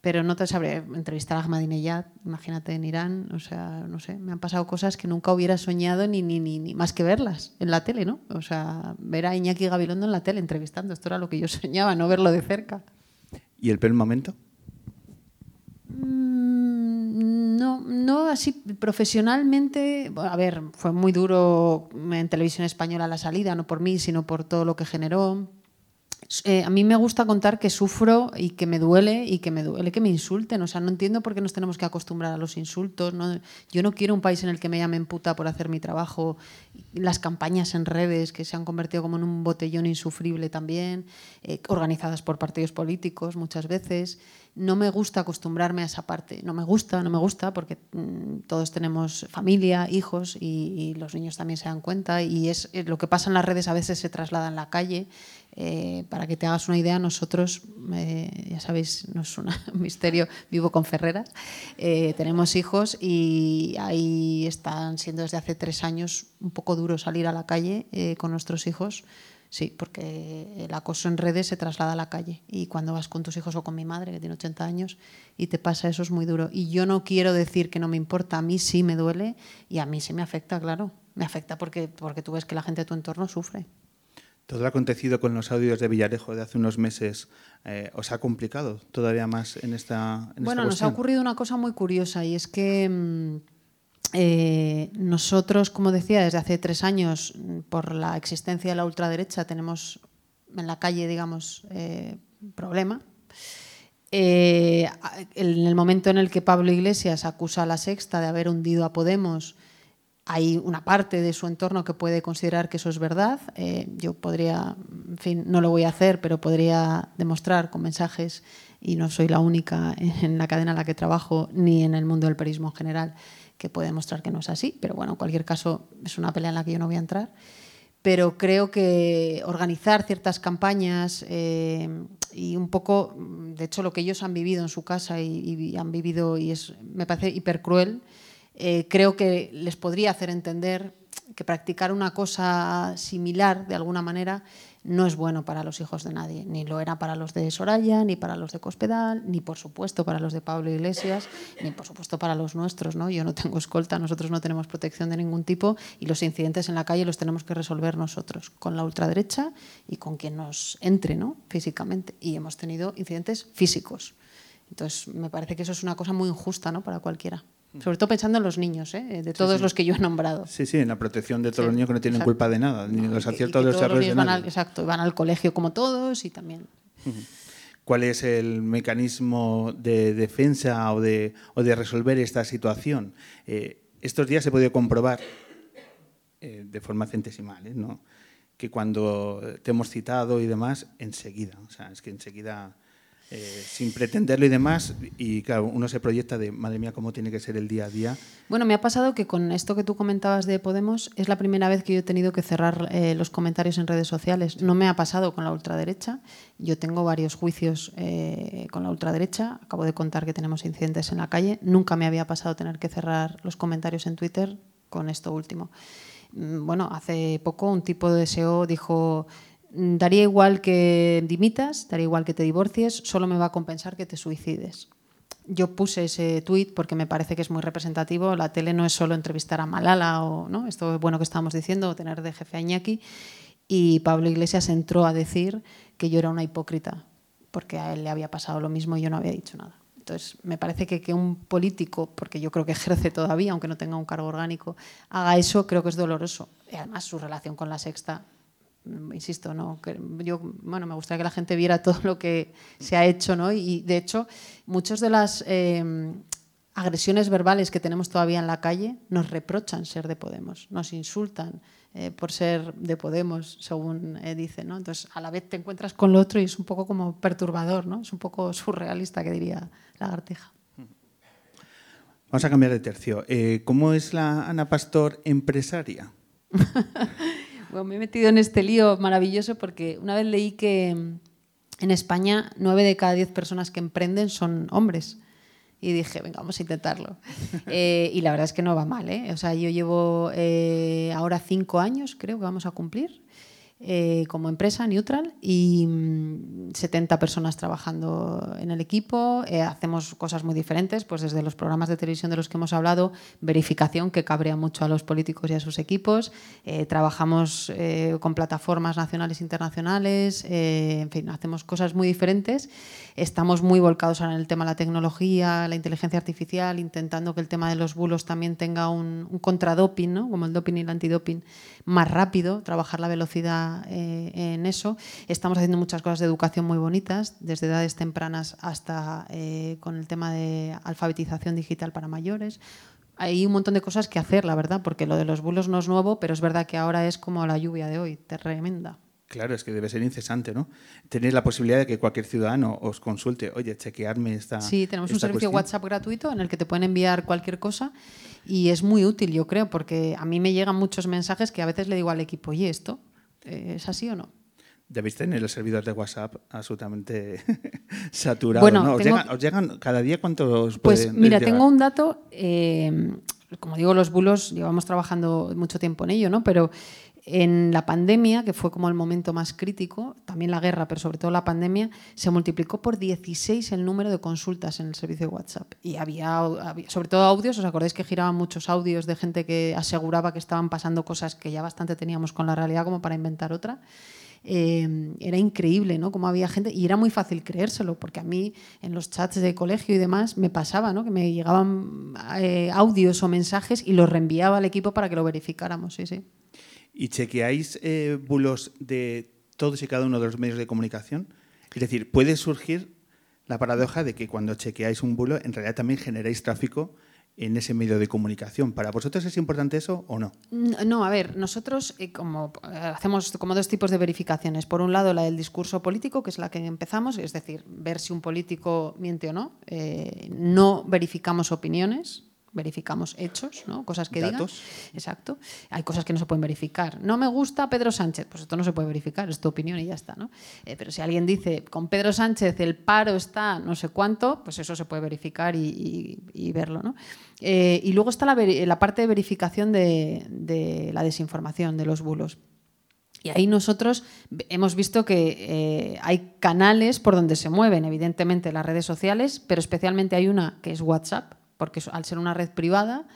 Pero no te sabré entrevistar a Ahmadinejad, imagínate en Irán, o sea, no sé, me han pasado cosas que nunca hubiera soñado ni, ni, ni, ni más que verlas en la tele, ¿no? O sea, ver a Iñaki Gabilondo en la tele entrevistando, esto era lo que yo soñaba, no verlo de cerca. ¿Y el peor momento? Mm, No, no así profesionalmente. A ver, fue muy duro en televisión española la salida, no por mí, sino por todo lo que generó. Eh, a mí me gusta contar que sufro y que me duele y que me duele que me insulten. O sea, no entiendo por qué nos tenemos que acostumbrar a los insultos. ¿no? Yo no quiero un país en el que me llamen puta por hacer mi trabajo. Las campañas en redes que se han convertido como en un botellón insufrible también, eh, organizadas por partidos políticos muchas veces. No me gusta acostumbrarme a esa parte. No me gusta, no me gusta, porque mm, todos tenemos familia, hijos y, los niños también se dan cuenta. Y es eh, lo que pasa en las redes a veces se traslada en la calle. Eh, para que te hagas una idea, nosotros, eh, ya sabéis, no es un misterio, vivo con Ferreras, eh, tenemos hijos y ahí están siendo desde hace tres años un poco duro salir a la calle eh, con nuestros hijos. Sí, porque el acoso en redes se traslada a la calle y cuando vas con tus hijos o con mi madre, que tiene 80 años, y te pasa eso es muy duro. Y yo no quiero decir que no me importa, a mí sí me duele y a mí sí me afecta, claro. Me afecta porque, porque tú ves que la gente de tu entorno sufre. Todo lo acontecido con los audios de Villarejo de hace unos meses eh, os ha complicado todavía más en esta en Bueno, esta nos ha ocurrido una cosa muy curiosa y es que mm, eh, nosotros, como decía, desde hace tres años, mm, por la existencia de la ultraderecha, tenemos en la calle, digamos, eh, problema. Eh, en el momento en el que Pablo Iglesias acusa a la Sexta de haber hundido a Podemos, hay una parte de su entorno que puede considerar que eso es verdad. Eh, yo podría, en fin, no lo voy a hacer, pero podría demostrar con mensajes, y no soy la única en la cadena en la que trabajo, ni en el mundo del periodismo en general, que puede demostrar que no es así. Pero bueno, en cualquier caso, es una pelea en la que yo no voy a entrar. Pero creo que organizar ciertas campañas eh, y un poco, de hecho, lo que ellos han vivido en su casa y, y han vivido, y es, me parece hipercruel, eh, creo que les podría hacer entender que practicar una cosa similar, de alguna manera, no es bueno para los hijos de nadie. Ni lo era para los de Soraya, ni para los de Cospedal, ni por supuesto para los de Pablo Iglesias, ni por supuesto para los nuestros. ¿no? Yo no tengo escolta, nosotros no tenemos protección de ningún tipo y los incidentes en la calle los tenemos que resolver nosotros, con la ultraderecha y con quien nos entre ¿no? físicamente. Y hemos tenido incidentes físicos. Entonces, me parece que eso es una cosa muy injusta ¿no? para cualquiera. Sobre todo pensando en los niños, ¿eh? de todos sí. los que yo he nombrado. Sí, sí, en la protección de todos Sí, los niños que no tienen exacto. culpa de nada, ni los Y- y aciertos que de los errores de van al, nadie. exacto, van al colegio como todos y también. ¿Cuál es el mecanismo de defensa o de, o de resolver esta situación? Eh, estos días he podido comprobar, eh, de forma centesimal, ¿eh? ¿no? que cuando te hemos citado y demás, enseguida, o sea, es que enseguida, eh, sin pretenderlo y demás, y claro, uno se proyecta de, madre mía, cómo tiene que ser el día a día. Bueno, me ha pasado que con esto que tú comentabas de Podemos es la primera vez que yo he tenido que cerrar eh, los comentarios en redes sociales. No me ha pasado con la ultraderecha. Yo tengo varios juicios eh, con la ultraderecha. Acabo de contar que tenemos incidentes en la calle. Nunca me había pasado tener que cerrar los comentarios en Twitter con esto último. Mm, Bueno, hace poco un tipo de SEO dijo, "Mm, daría igual que dimitas, daría igual que te divorcies, solo me va a compensar que te suicides. Yo puse ese tuit porque me parece que es muy representativo. La tele no es solo entrevistar a Malala o ¿no? esto es bueno que estábamos diciendo, tener de jefe a Iñaki. Y Pablo Iglesias entró a decir que yo era una hipócrita porque a él le había pasado lo mismo y yo no había dicho nada. Entonces, me parece que, que un político, porque yo creo que ejerce todavía, aunque no tenga un cargo orgánico, haga eso, creo que es doloroso. Y además, su relación con la sexta, mm, insisto, no, que yo, bueno, me gustaría que la gente viera todo lo que se ha hecho, ¿no? Y de hecho, muchas de las eh, agresiones verbales que tenemos todavía en la calle nos reprochan ser de Podemos, nos insultan eh, por ser de Podemos, según eh, dicen, ¿no? Entonces, a la vez te encuentras con lo otro y es un poco como perturbador, ¿no? Es un poco surrealista, que diría Lagartija. Vamos a cambiar de tercio. Eh, ¿Cómo es la Ana Pastor empresaria? Bueno, me he metido en este lío maravilloso porque una vez leí que mm, en España nueve de cada diez personas que emprenden son hombres. Y dije, venga, vamos a intentarlo. Eh, y la verdad es que no va mal, ¿eh? O sea, yo llevo eh, ahora cinco años, creo que vamos a cumplir, eh, como empresa neutral y mm, 70 personas trabajando en el equipo. Eh, hacemos cosas muy diferentes, pues desde los programas de televisión de los que hemos hablado, verificación que cabrea mucho a los políticos y a sus equipos. Eh, trabajamos eh, con plataformas nacionales e internacionales, eh, en fin, hacemos cosas muy diferentes. Estamos muy volcados ahora en el tema de la tecnología, la inteligencia artificial, intentando que el tema de los bulos también tenga un, un contradoping, ¿no? como el doping y el antidoping, más rápido, trabajar la velocidad eh, en eso. Estamos haciendo muchas cosas de educación muy bonitas, desde edades tempranas hasta eh, con el tema de alfabetización digital para mayores. Hay un montón de cosas que hacer, la verdad, porque lo de los bulos no es nuevo, pero es verdad que ahora es como la lluvia de hoy, tremenda. Claro, es que debe ser incesante, ¿no? Tenéis la posibilidad de que cualquier ciudadano os consulte, oye, chequearme esta. Sí, tenemos un servicio cuestión". WhatsApp gratuito en el que te pueden enviar cualquier cosa y es muy útil, yo creo, porque a mí me llegan muchos mensajes que a veces le digo al equipo, oye, ¿esto eh, es así o no? Debéis tener el servidor de WhatsApp absolutamente saturado, Bueno, ¿no? ¿Os, tengo- llegan, os llegan cada día cuántos Pues pueden mira, llegar? tengo un dato, eh, como digo, los bulos llevamos trabajando mucho tiempo en ello, ¿no? Pero en la pandemia, que fue como el momento más crítico, también la guerra, pero sobre todo la pandemia, se multiplicó por 16 el número de consultas en el servicio de WhatsApp. Y había, había- sobre todo audios, ¿os acordáis que giraban muchos audios de gente que aseguraba que estaban pasando cosas que ya bastante teníamos con la realidad como para inventar otra? eh, era increíble, ¿no? Cómo había gente y era muy fácil creérselo, porque a mí en los chats de colegio y demás me pasaba, ¿no? Que me llegaban eh, audios o mensajes y los reenviaba al equipo para que lo verificáramos, sí, sí. ¿Y chequeáis eh, bulos de todos y cada uno de los medios de comunicación? Es decir, puede surgir la paradoja de que cuando chequeáis un bulo, en realidad también generáis tráfico en ese medio de comunicación. ¿Para vosotros es importante eso o no? No, a ver, nosotros eh, como eh, hacemos como dos tipos de verificaciones. Por un lado, la del discurso político, que es la que empezamos, es decir, ver si un político miente o no. No verificamos opiniones, verificamos hechos, ¿no? cosas que Datos. digan. Exacto. Hay cosas que no se pueden verificar. No me gusta Pedro Sánchez, pues esto no se puede verificar, es tu opinión y ya está. ¿no? Eh, pero si alguien dice, con Pedro Sánchez el paro está no sé cuánto, pues eso se puede verificar y, y- y verlo. ¿no? Eh, y luego está la, parte de verificación de, de la desinformación, de los bulos. Y ahí nosotros hemos visto que eh, hay canales por donde se mueven, evidentemente, las redes sociales, pero especialmente hay una que es WhatsApp, porque al ser una red privada,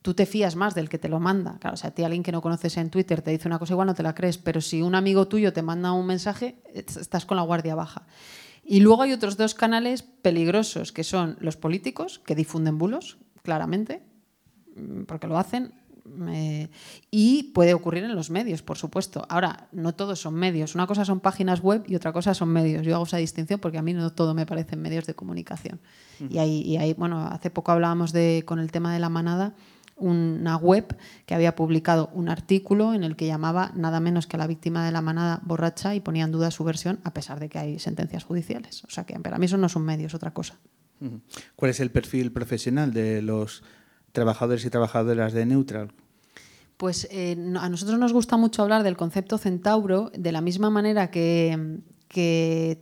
tú te fías más del que te lo manda. Claro, o sea, a ti alguien que no conoces en Twitter te dice una cosa igual, no te la crees, pero si un amigo tuyo te manda un mensaje, es- estás con la guardia baja. Y luego hay otros dos canales peligrosos, que son los políticos, que difunden bulos, claramente, mm, porque lo hacen. Eh, y puede ocurrir en los medios, por supuesto. Ahora, no todos son medios. Una cosa son páginas web y otra cosa son medios. Yo hago esa distinción porque a mí no todo me parecen medios de comunicación. Y ahí, y ahí, bueno, hace poco hablábamos de, con el tema de la manada, una web que había publicado un artículo en el que llamaba nada menos que a la víctima de la manada borracha y ponía en duda su versión, a pesar de que hay sentencias judiciales. O sea que para mí eso no son medios, otra cosa. ¿Cuál es el perfil profesional de los trabajadores y trabajadoras de Neutral? Pues eh, a nosotros nos gusta mucho hablar del concepto centauro de la misma manera que,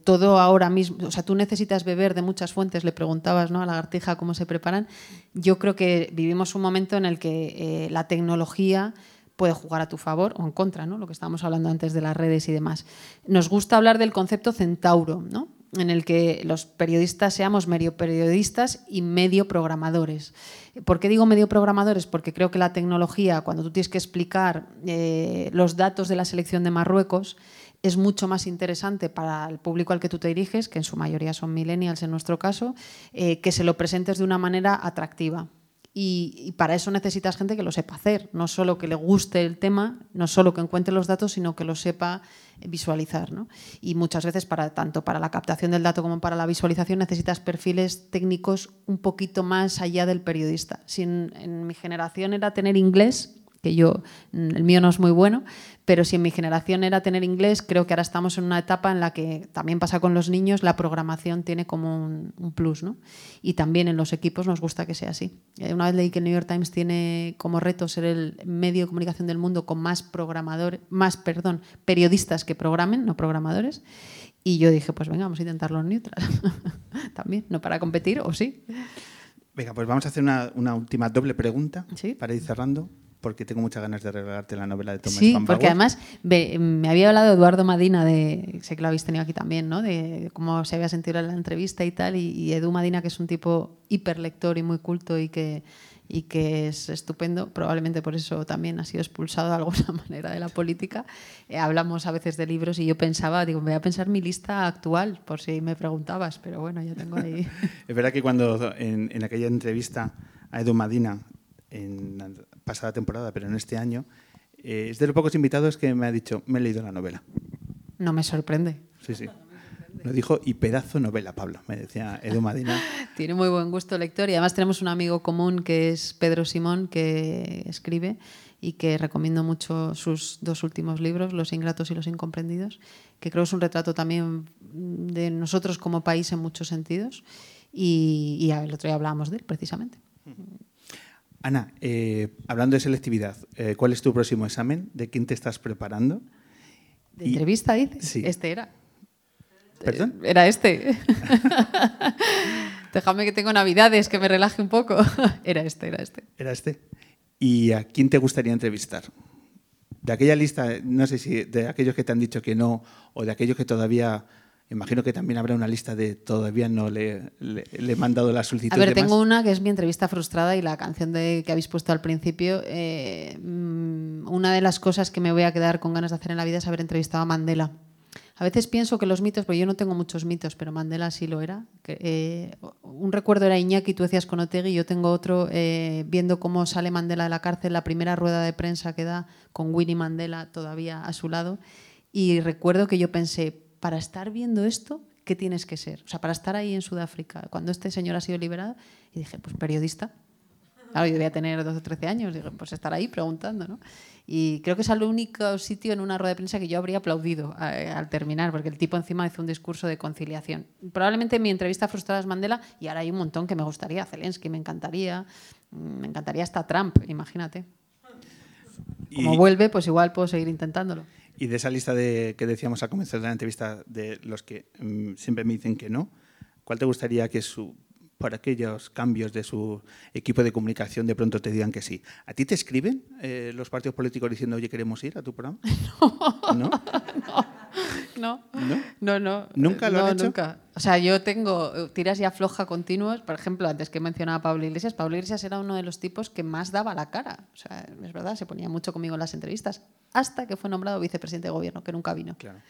todo ahora mismo, o sea, tú necesitas beber de muchas fuentes, le preguntabas ¿no? a la lagartija cómo se preparan. Yo creo que vivimos un momento en el que eh, la tecnología puede jugar a tu favor o en contra, ¿no? lo que estábamos hablando antes de las redes y demás. Nos gusta hablar del concepto centauro, ¿no? En el que los periodistas seamos medio periodistas y medio programadores. ¿Por qué digo medio programadores? Porque creo que la tecnología, cuando tú tienes que explicar eh, los datos de la selección de Marruecos, es mucho más interesante para el público al que tú te diriges, que en su mayoría son millennials en nuestro caso, eh, que se lo presentes de una manera atractiva. Y, para eso necesitas gente que lo sepa hacer, no solo que le guste el tema, no solo que encuentre los datos, sino que lo sepa visualizar. ¿no? Y muchas veces, para, tanto para la captación del dato como para la visualización, necesitas perfiles técnicos un poquito más allá del periodista. Si en mi generación era tener inglés, que yo, mm, el mío no es muy bueno, pero si en mi generación era tener inglés, creo que ahora estamos en una etapa en la que también pasa con los niños, la programación tiene como un, un plus, ¿no? Y también en los equipos nos gusta que sea así. Eh, Una vez leí que el New York Times tiene como reto ser el medio de comunicación del mundo con más programadores, más, perdón, periodistas que programen, no programadores. Y yo dije, pues venga, vamos a intentarlo en neutral. también, no para competir, o sí. Venga, pues vamos a hacer una, una última doble pregunta Sí. para ir cerrando, porque tengo muchas ganas de regalarte la novela de Thomas Sí, Van porque además ve, me había hablado Eduardo Madina, de, sé que lo habéis tenido aquí también, ¿no? de cómo se había sentido en la entrevista y tal, y, y Edu Madina, que es un tipo hiperlector y muy culto y que, y que es estupendo, probablemente por eso también ha sido expulsado de alguna manera de la política. Eh, hablamos a veces de libros y yo pensaba, digo, me voy a pensar mi lista actual, por si me preguntabas, pero bueno, yo tengo ahí... Es verdad que cuando en, en aquella entrevista a Edu Madina, en la pasada temporada, pero en este año, eh, es de los pocos invitados que me ha dicho, me he leído la novela. No me sorprende. Sí, sí. Lo dijo y pedazo novela, Pablo, me decía Edu Madina. Tiene muy buen gusto lector y además tenemos un amigo común que es Pedro Simón, que escribe y que recomiendo mucho sus dos últimos libros, Los ingratos y los incomprendidos, que creo es un retrato también de nosotros como país en muchos sentidos. Y, y el otro día hablábamos de él, precisamente. Ana, eh, hablando de selectividad, eh, ¿cuál es tu próximo examen? ¿De quién te estás preparando? ¿De Y- entrevista, dices? Sí. Este era. ¿Perdón? Era este. Déjame que tengo navidades, que me relaje un poco. Era este, era este. Era este. ¿Y a quién te gustaría entrevistar? De aquella lista, no sé si de aquellos que te han dicho que no, o de aquellos que todavía, imagino que también habrá una lista de todavía no le, le, le he mandado la solicitud. A ver, tengo una que es mi entrevista frustrada y la canción de, que habéis puesto al principio. eh, mm, una de las cosas que me voy a quedar con ganas de hacer en la vida es haber entrevistado a Mandela. A veces pienso que los mitos, porque yo no tengo muchos mitos, pero Mandela sí lo era. eh, un recuerdo era Iñaki, tú decías con Otegi, y yo tengo otro eh, viendo cómo sale Mandela de la cárcel, la primera rueda de prensa que da con Winnie Mandela todavía a su lado. Y recuerdo que yo pensé, para estar viendo esto, ¿qué tienes que ser? O sea, para estar ahí en Sudáfrica, cuando este señor ha sido liberado, y dije, pues periodista. Claro, yo debía tener 12 o 13 años, dije, pues estar ahí preguntando, ¿no? Y creo que es el único sitio en una rueda de prensa que yo habría aplaudido eh, al terminar, porque el tipo encima hizo un discurso de conciliación. Probablemente mi entrevista frustrada es Mandela, y ahora hay un montón que me gustaría, Zelensky me encantaría, mm, me encantaría hasta Trump, imagínate. Como Y- vuelve, pues igual puedo seguir intentándolo. Y de esa lista de, que decíamos al comienzo de la entrevista de los que mm, siempre me dicen que no, ¿cuál te gustaría que su, por aquellos cambios de su equipo de comunicación de pronto te digan que sí? ¿A ti te escriben eh, los partidos políticos diciendo, oye, queremos ir a tu programa? ¿No? No, ¿No? No, no. ¿Nunca lo no, han hecho? Nunca. O sea, yo tengo eh, tiras y afloja continuos. Por ejemplo, antes que mencionaba a Pablo Iglesias, Pablo Iglesias era uno de los tipos que más daba la cara. O sea, es verdad, se ponía mucho conmigo en las entrevistas, hasta que fue nombrado vicepresidente de gobierno, que nunca vino. Claro.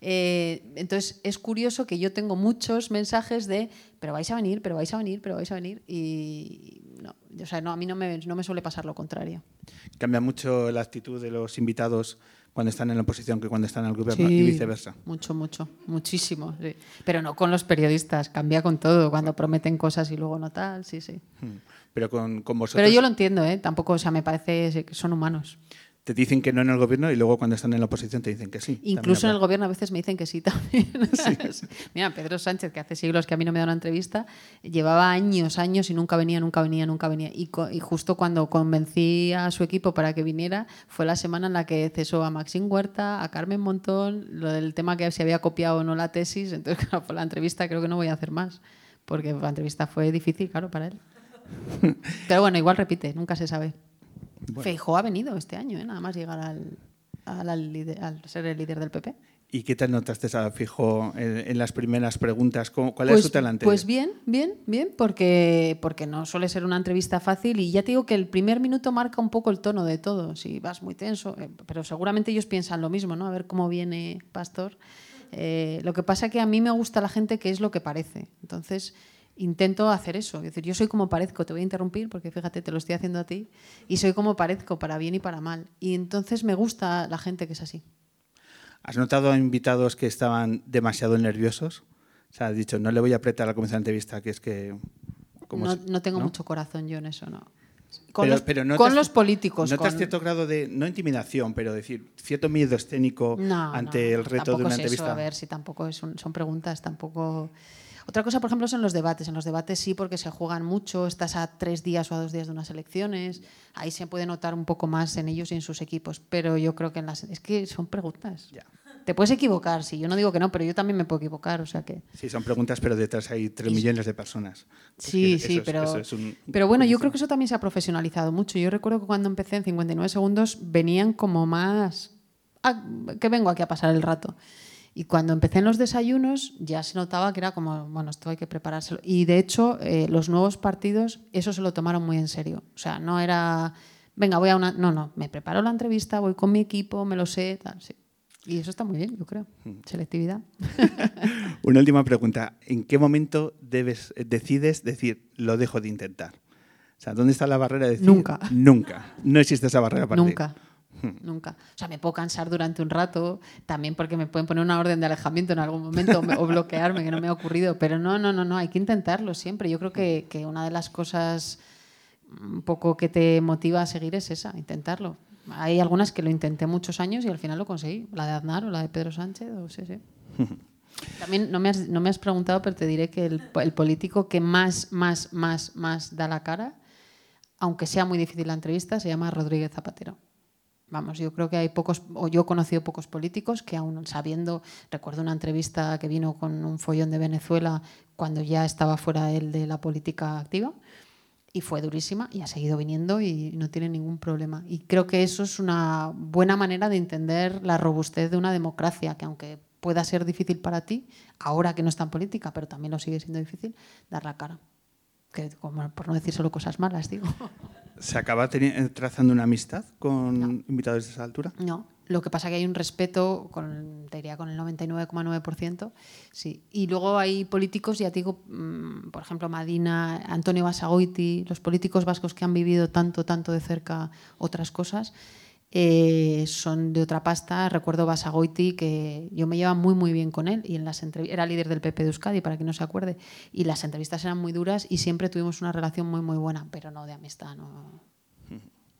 Eh, entonces, es curioso que yo tengo muchos mensajes de, pero vais a venir, pero vais a venir, pero vais a venir. Y no, o sea, no, a mí no me, no me suele pasar lo contrario. Cambia mucho la actitud de los invitados cuando están en la oposición que cuando están en el gobierno Sí, y viceversa. Mucho, mucho, muchísimo. sí. Pero no con los periodistas, cambia con todo, cuando prometen cosas y luego no tal, sí, sí. Mm. Pero con, con vosotros Pero yo lo entiendo, ¿eh? Tampoco, o sea, me parece que son humanos. Te dicen que no en el gobierno y luego cuando están en la oposición te dicen que sí. Incluso en el gobierno a veces me dicen que sí también. Mira, Pedro Sánchez, que hace siglos que a mí no me da una entrevista, llevaba años, años y nunca venía, nunca venía, nunca venía. Y, justo cuando convencí a su equipo para que viniera, fue la semana en la que cesó a Maxine Huerta, a Carmen Montón, lo del tema que si había copiado o no la tesis. Entonces, claro, por la entrevista creo que no voy a hacer más, porque la entrevista fue difícil, claro, para él. Pero bueno, igual repite, nunca se sabe. Feijóo ha venido este año, ¿eh? nada más llegar al, al- al ser el líder del PP. ¿Y qué tal notaste a Fijo en, en las primeras preguntas? ¿Cómo- ¿Cuál es su talante? Pues bien, bien, bien, porque, porque no suele ser una entrevista fácil y ya te digo que el primer minuto marca un poco el tono de todo. Si vas muy tenso, eh, pero seguramente ellos piensan lo mismo, ¿no? A ver cómo viene Pastor. Eh, lo que pasa que a mí me gusta la gente que es lo que parece. Entonces intento hacer eso. Es decir, yo soy como parezco, te voy a interrumpir porque fíjate, te lo estoy haciendo a ti, y soy como parezco, para bien y para mal. Y entonces me gusta la gente que es así. ¿Has notado a invitados que estaban demasiado nerviosos? O sea, has dicho, no le voy a apretar al comenzar la entrevista, que es que... como No, no tengo mucho corazón yo en eso, no. Con, Pero- los, pero notas- con los políticos. ¿Notas con- cierto grado de, no intimidación, pero decir, cierto miedo escénico No, ante no, el reto de una es entrevista? Eso, a ver, si tampoco es un- son preguntas, tampoco. Otra cosa, por ejemplo, son los debates. En los debates sí, porque se juegan mucho, estás a tres días o a dos días de unas elecciones. Ahí se puede notar un poco más en ellos y en sus equipos. Pero yo creo que en las. Es que son preguntas. Ya. Te puedes equivocar, sí, yo no digo que no, pero yo también me puedo equivocar, o sea que... Sí, son preguntas, pero detrás hay tres millones de personas. Sí, sí, es- pero, es un- pero bueno, yo creo que eso también se ha profesionalizado mucho. Yo recuerdo que cuando empecé en 59 segundos venían como más... "Ah, que vengo aquí a pasar el rato. Y cuando empecé en los desayunos ya se notaba que era como, bueno, esto hay que preparárselo. Y de hecho, eh, los nuevos partidos eso se lo tomaron muy en serio. O sea, no era, venga, voy a una... No, no, me preparo la entrevista, voy con mi equipo, me lo sé, tal, sí. Y eso está muy bien, yo creo. Mm. Selectividad. Una última pregunta. ¿En qué momento debes, eh, decides decir, lo dejo de intentar? O sea, ¿dónde está la barrera de decir? Nunca. Nunca. No existe esa barrera para ti. Nunca. Nunca. O sea, me puedo cansar durante un rato, también porque me pueden poner una orden de alejamiento en algún momento o bloquearme, que no me ha ocurrido. Pero no, no, no, no, hay que intentarlo siempre. Yo creo que, que una de las cosas un poco que te motiva a seguir es esa, intentarlo. Hay algunas que lo intenté muchos años y al final lo conseguí. La de Aznar o la de Pedro Sánchez, o sí, sí. También no me, has, no me has preguntado, pero te diré que el, el político que más, más, más, más da la cara, aunque sea muy difícil la entrevista, se llama Rodríguez Zapatero. Vamos, yo creo que hay pocos, o yo he conocido pocos políticos que aún sabiendo, recuerdo una entrevista que vino con un follón de Venezuela cuando ya estaba fuera él de la política activa y fue durísima y ha seguido viniendo y no tiene ningún problema. Y creo que eso es una buena manera de entender la robustez de una democracia, que aunque pueda ser difícil para ti, ahora que no está en política, pero también lo sigue siendo difícil, dar la cara. Que, por no decir solo cosas malas, digo. ¿Se acaba eh, trazando una amistad con invitados de esa altura? No, lo que pasa que hay un respeto, con, te diría con el 99,9%, sí. Y luego hay políticos, ya te digo, mm, por ejemplo, Madina, Antonio Basagoiti, los políticos vascos que han vivido tanto, tanto de cerca otras cosas, eh, son de otra pasta. Recuerdo Basagoiti, que yo me llevaba muy, muy bien con él, y en las era líder del PP de Euskadi, para que no se acuerde, y las entrevistas eran muy duras y siempre tuvimos una relación muy, muy buena, pero no de amistad, no.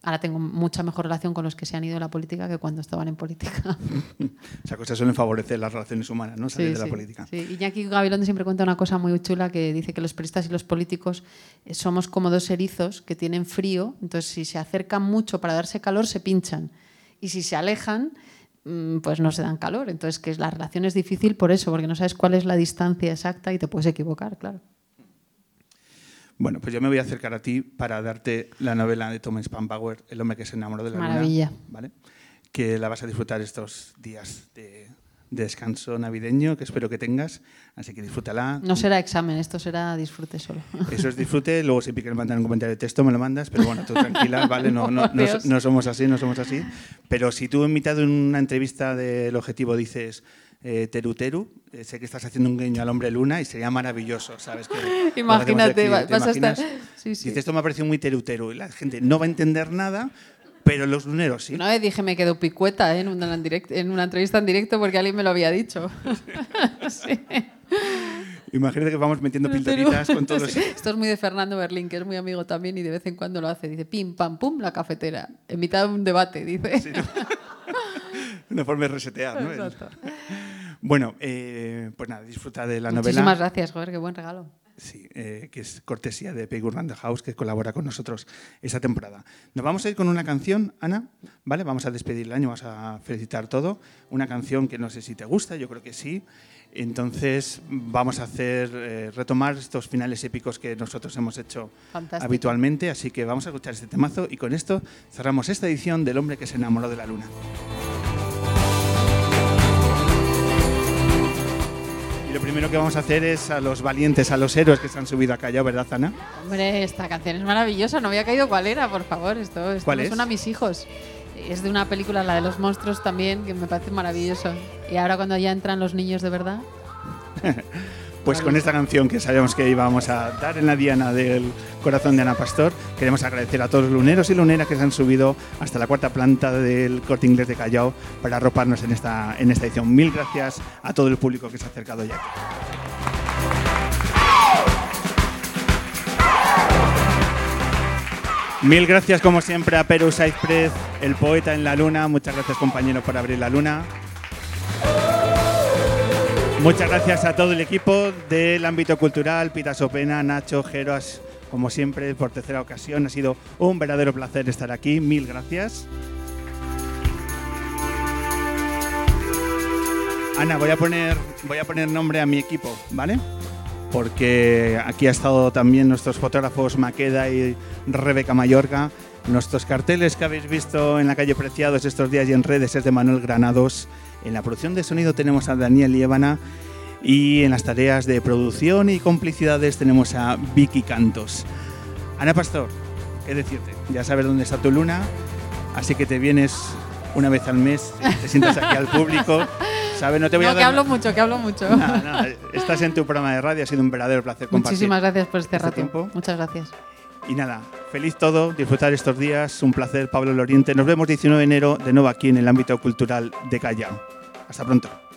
Ahora tengo mucha mejor relación con los que se han ido de la política que cuando estaban en política. Esas cosas suelen favorecer las relaciones humanas, ¿no? Salir de la política. Sí. Iñaki Gabilondo siempre cuenta una cosa muy chula que dice que los periodistas y los políticos eh, somos como dos erizos que tienen frío, entonces si se acercan mucho para darse calor se pinchan y si se alejan mm, pues no se dan calor. Entonces que la relación es difícil por eso, porque no sabes cuál es la distancia exacta y te puedes equivocar, claro. Bueno, pues yo me voy a acercar a ti para darte la novela de Thomas Pambauer, El hombre que se enamoró de la Maravilla. luna. ¿vale? Que la vas a disfrutar estos días de, de descanso navideño, que espero que tengas. Así que disfrútala. No será examen, esto será disfrute solo. Eso es disfrute. Luego, si quieres mandar un comentario de texto, me lo mandas. Pero bueno, tú tranquila, ¿vale? No, no, no, no somos así, no somos así. Pero si tú en mitad de una entrevista del objetivo dices eh, Teru Teru, eh, sé que estás haciendo un guiño al hombre luna y sería maravilloso, ¿sabes? Que Imagínate, aquí, va- ¿te vas a estar-? Sí, sí. Dices, esto me ha parecido muy Teru Teru y la gente no va a entender nada, pero los luneros sí. Una vez dije me quedo picueta ¿eh? en, una, en en una entrevista en directo porque alguien me lo había dicho. Sí. Imagínate que vamos metiendo pildoritas con todos los... Sí. Esto es muy de Fernando Berlín, que es muy amigo también y de vez en cuando lo hace. Dice, pim, pam, pum, la cafetera. En mitad de un debate, dice. Una forma de resetear, ¿no? Exacto. Bueno, eh, pues nada, disfruta de la novela. Muchísimas gracias, joder, qué buen regalo. Sí, eh, que es cortesía de Peggy Randall House, que colabora con nosotros esta temporada. Nos vamos a ir con una canción, Ana, ¿vale? Vamos a despedir el año, vamos a felicitar todo. Una canción que no sé si te gusta, yo creo que sí. Entonces vamos a hacer, eh, retomar estos finales épicos que nosotros hemos hecho Fantástico. habitualmente, así que vamos a escuchar este temazo y con esto cerramos esta edición del hombre que se enamoró de la luna. Y lo primero que vamos a hacer es a los valientes, a los héroes que se han subido a Callao, ¿verdad, Ana? Hombre, esta canción es maravillosa. No había caído cuál era, por favor. Esto, esto ¿Cuál me es? suena a mis hijos. Es de una película, la de los monstruos también, que me parece maravilloso. Y ahora cuando ya entran los niños de verdad. Pues con esta canción que sabíamos que íbamos a dar en la diana del corazón de Ana Pastor, queremos agradecer a todos los luneros y luneras que se han subido hasta la cuarta planta del Corte Inglés de Callao para arroparnos en esta, en esta edición. Mil gracias a todo el público que se ha acercado ya. Mil gracias como siempre a Perú Saizprez, el poeta en la luna. Muchas gracias compañero por abrir la luna. Muchas gracias a todo el equipo del ámbito cultural, Pita Sopena, Nacho, Geroas, como siempre, por tercera ocasión. Ha sido un verdadero placer estar aquí. Mil gracias. Ana, voy a poner, voy a poner nombre a mi equipo, ¿vale? Porque aquí ha estado también nuestros fotógrafos Maqueda y Rebeca Mayorga. Nuestros carteles que habéis visto en la calle Preciados estos días y en redes es de Manuel Granados. En la producción de sonido tenemos a Daniel Liébana y en las tareas de producción y complicidades tenemos a Vicky Cantos. Ana Pastor, qué decirte, ya sabes dónde está tu luna, así que te vienes una vez al mes, te sientas aquí al público, ¿sabes? No te voy No, a que dar... hablo mucho, que hablo mucho. Estás en tu programa de radio, ha sido un verdadero placer compartir. Muchísimas gracias por este, este rato. tiempo. Muchas gracias. Y nada, feliz todo, disfrutar estos días, un placer, Pablo Loriente. Nos vemos 19 de enero de nuevo aquí en el ámbito cultural de Callao. Hasta pronto.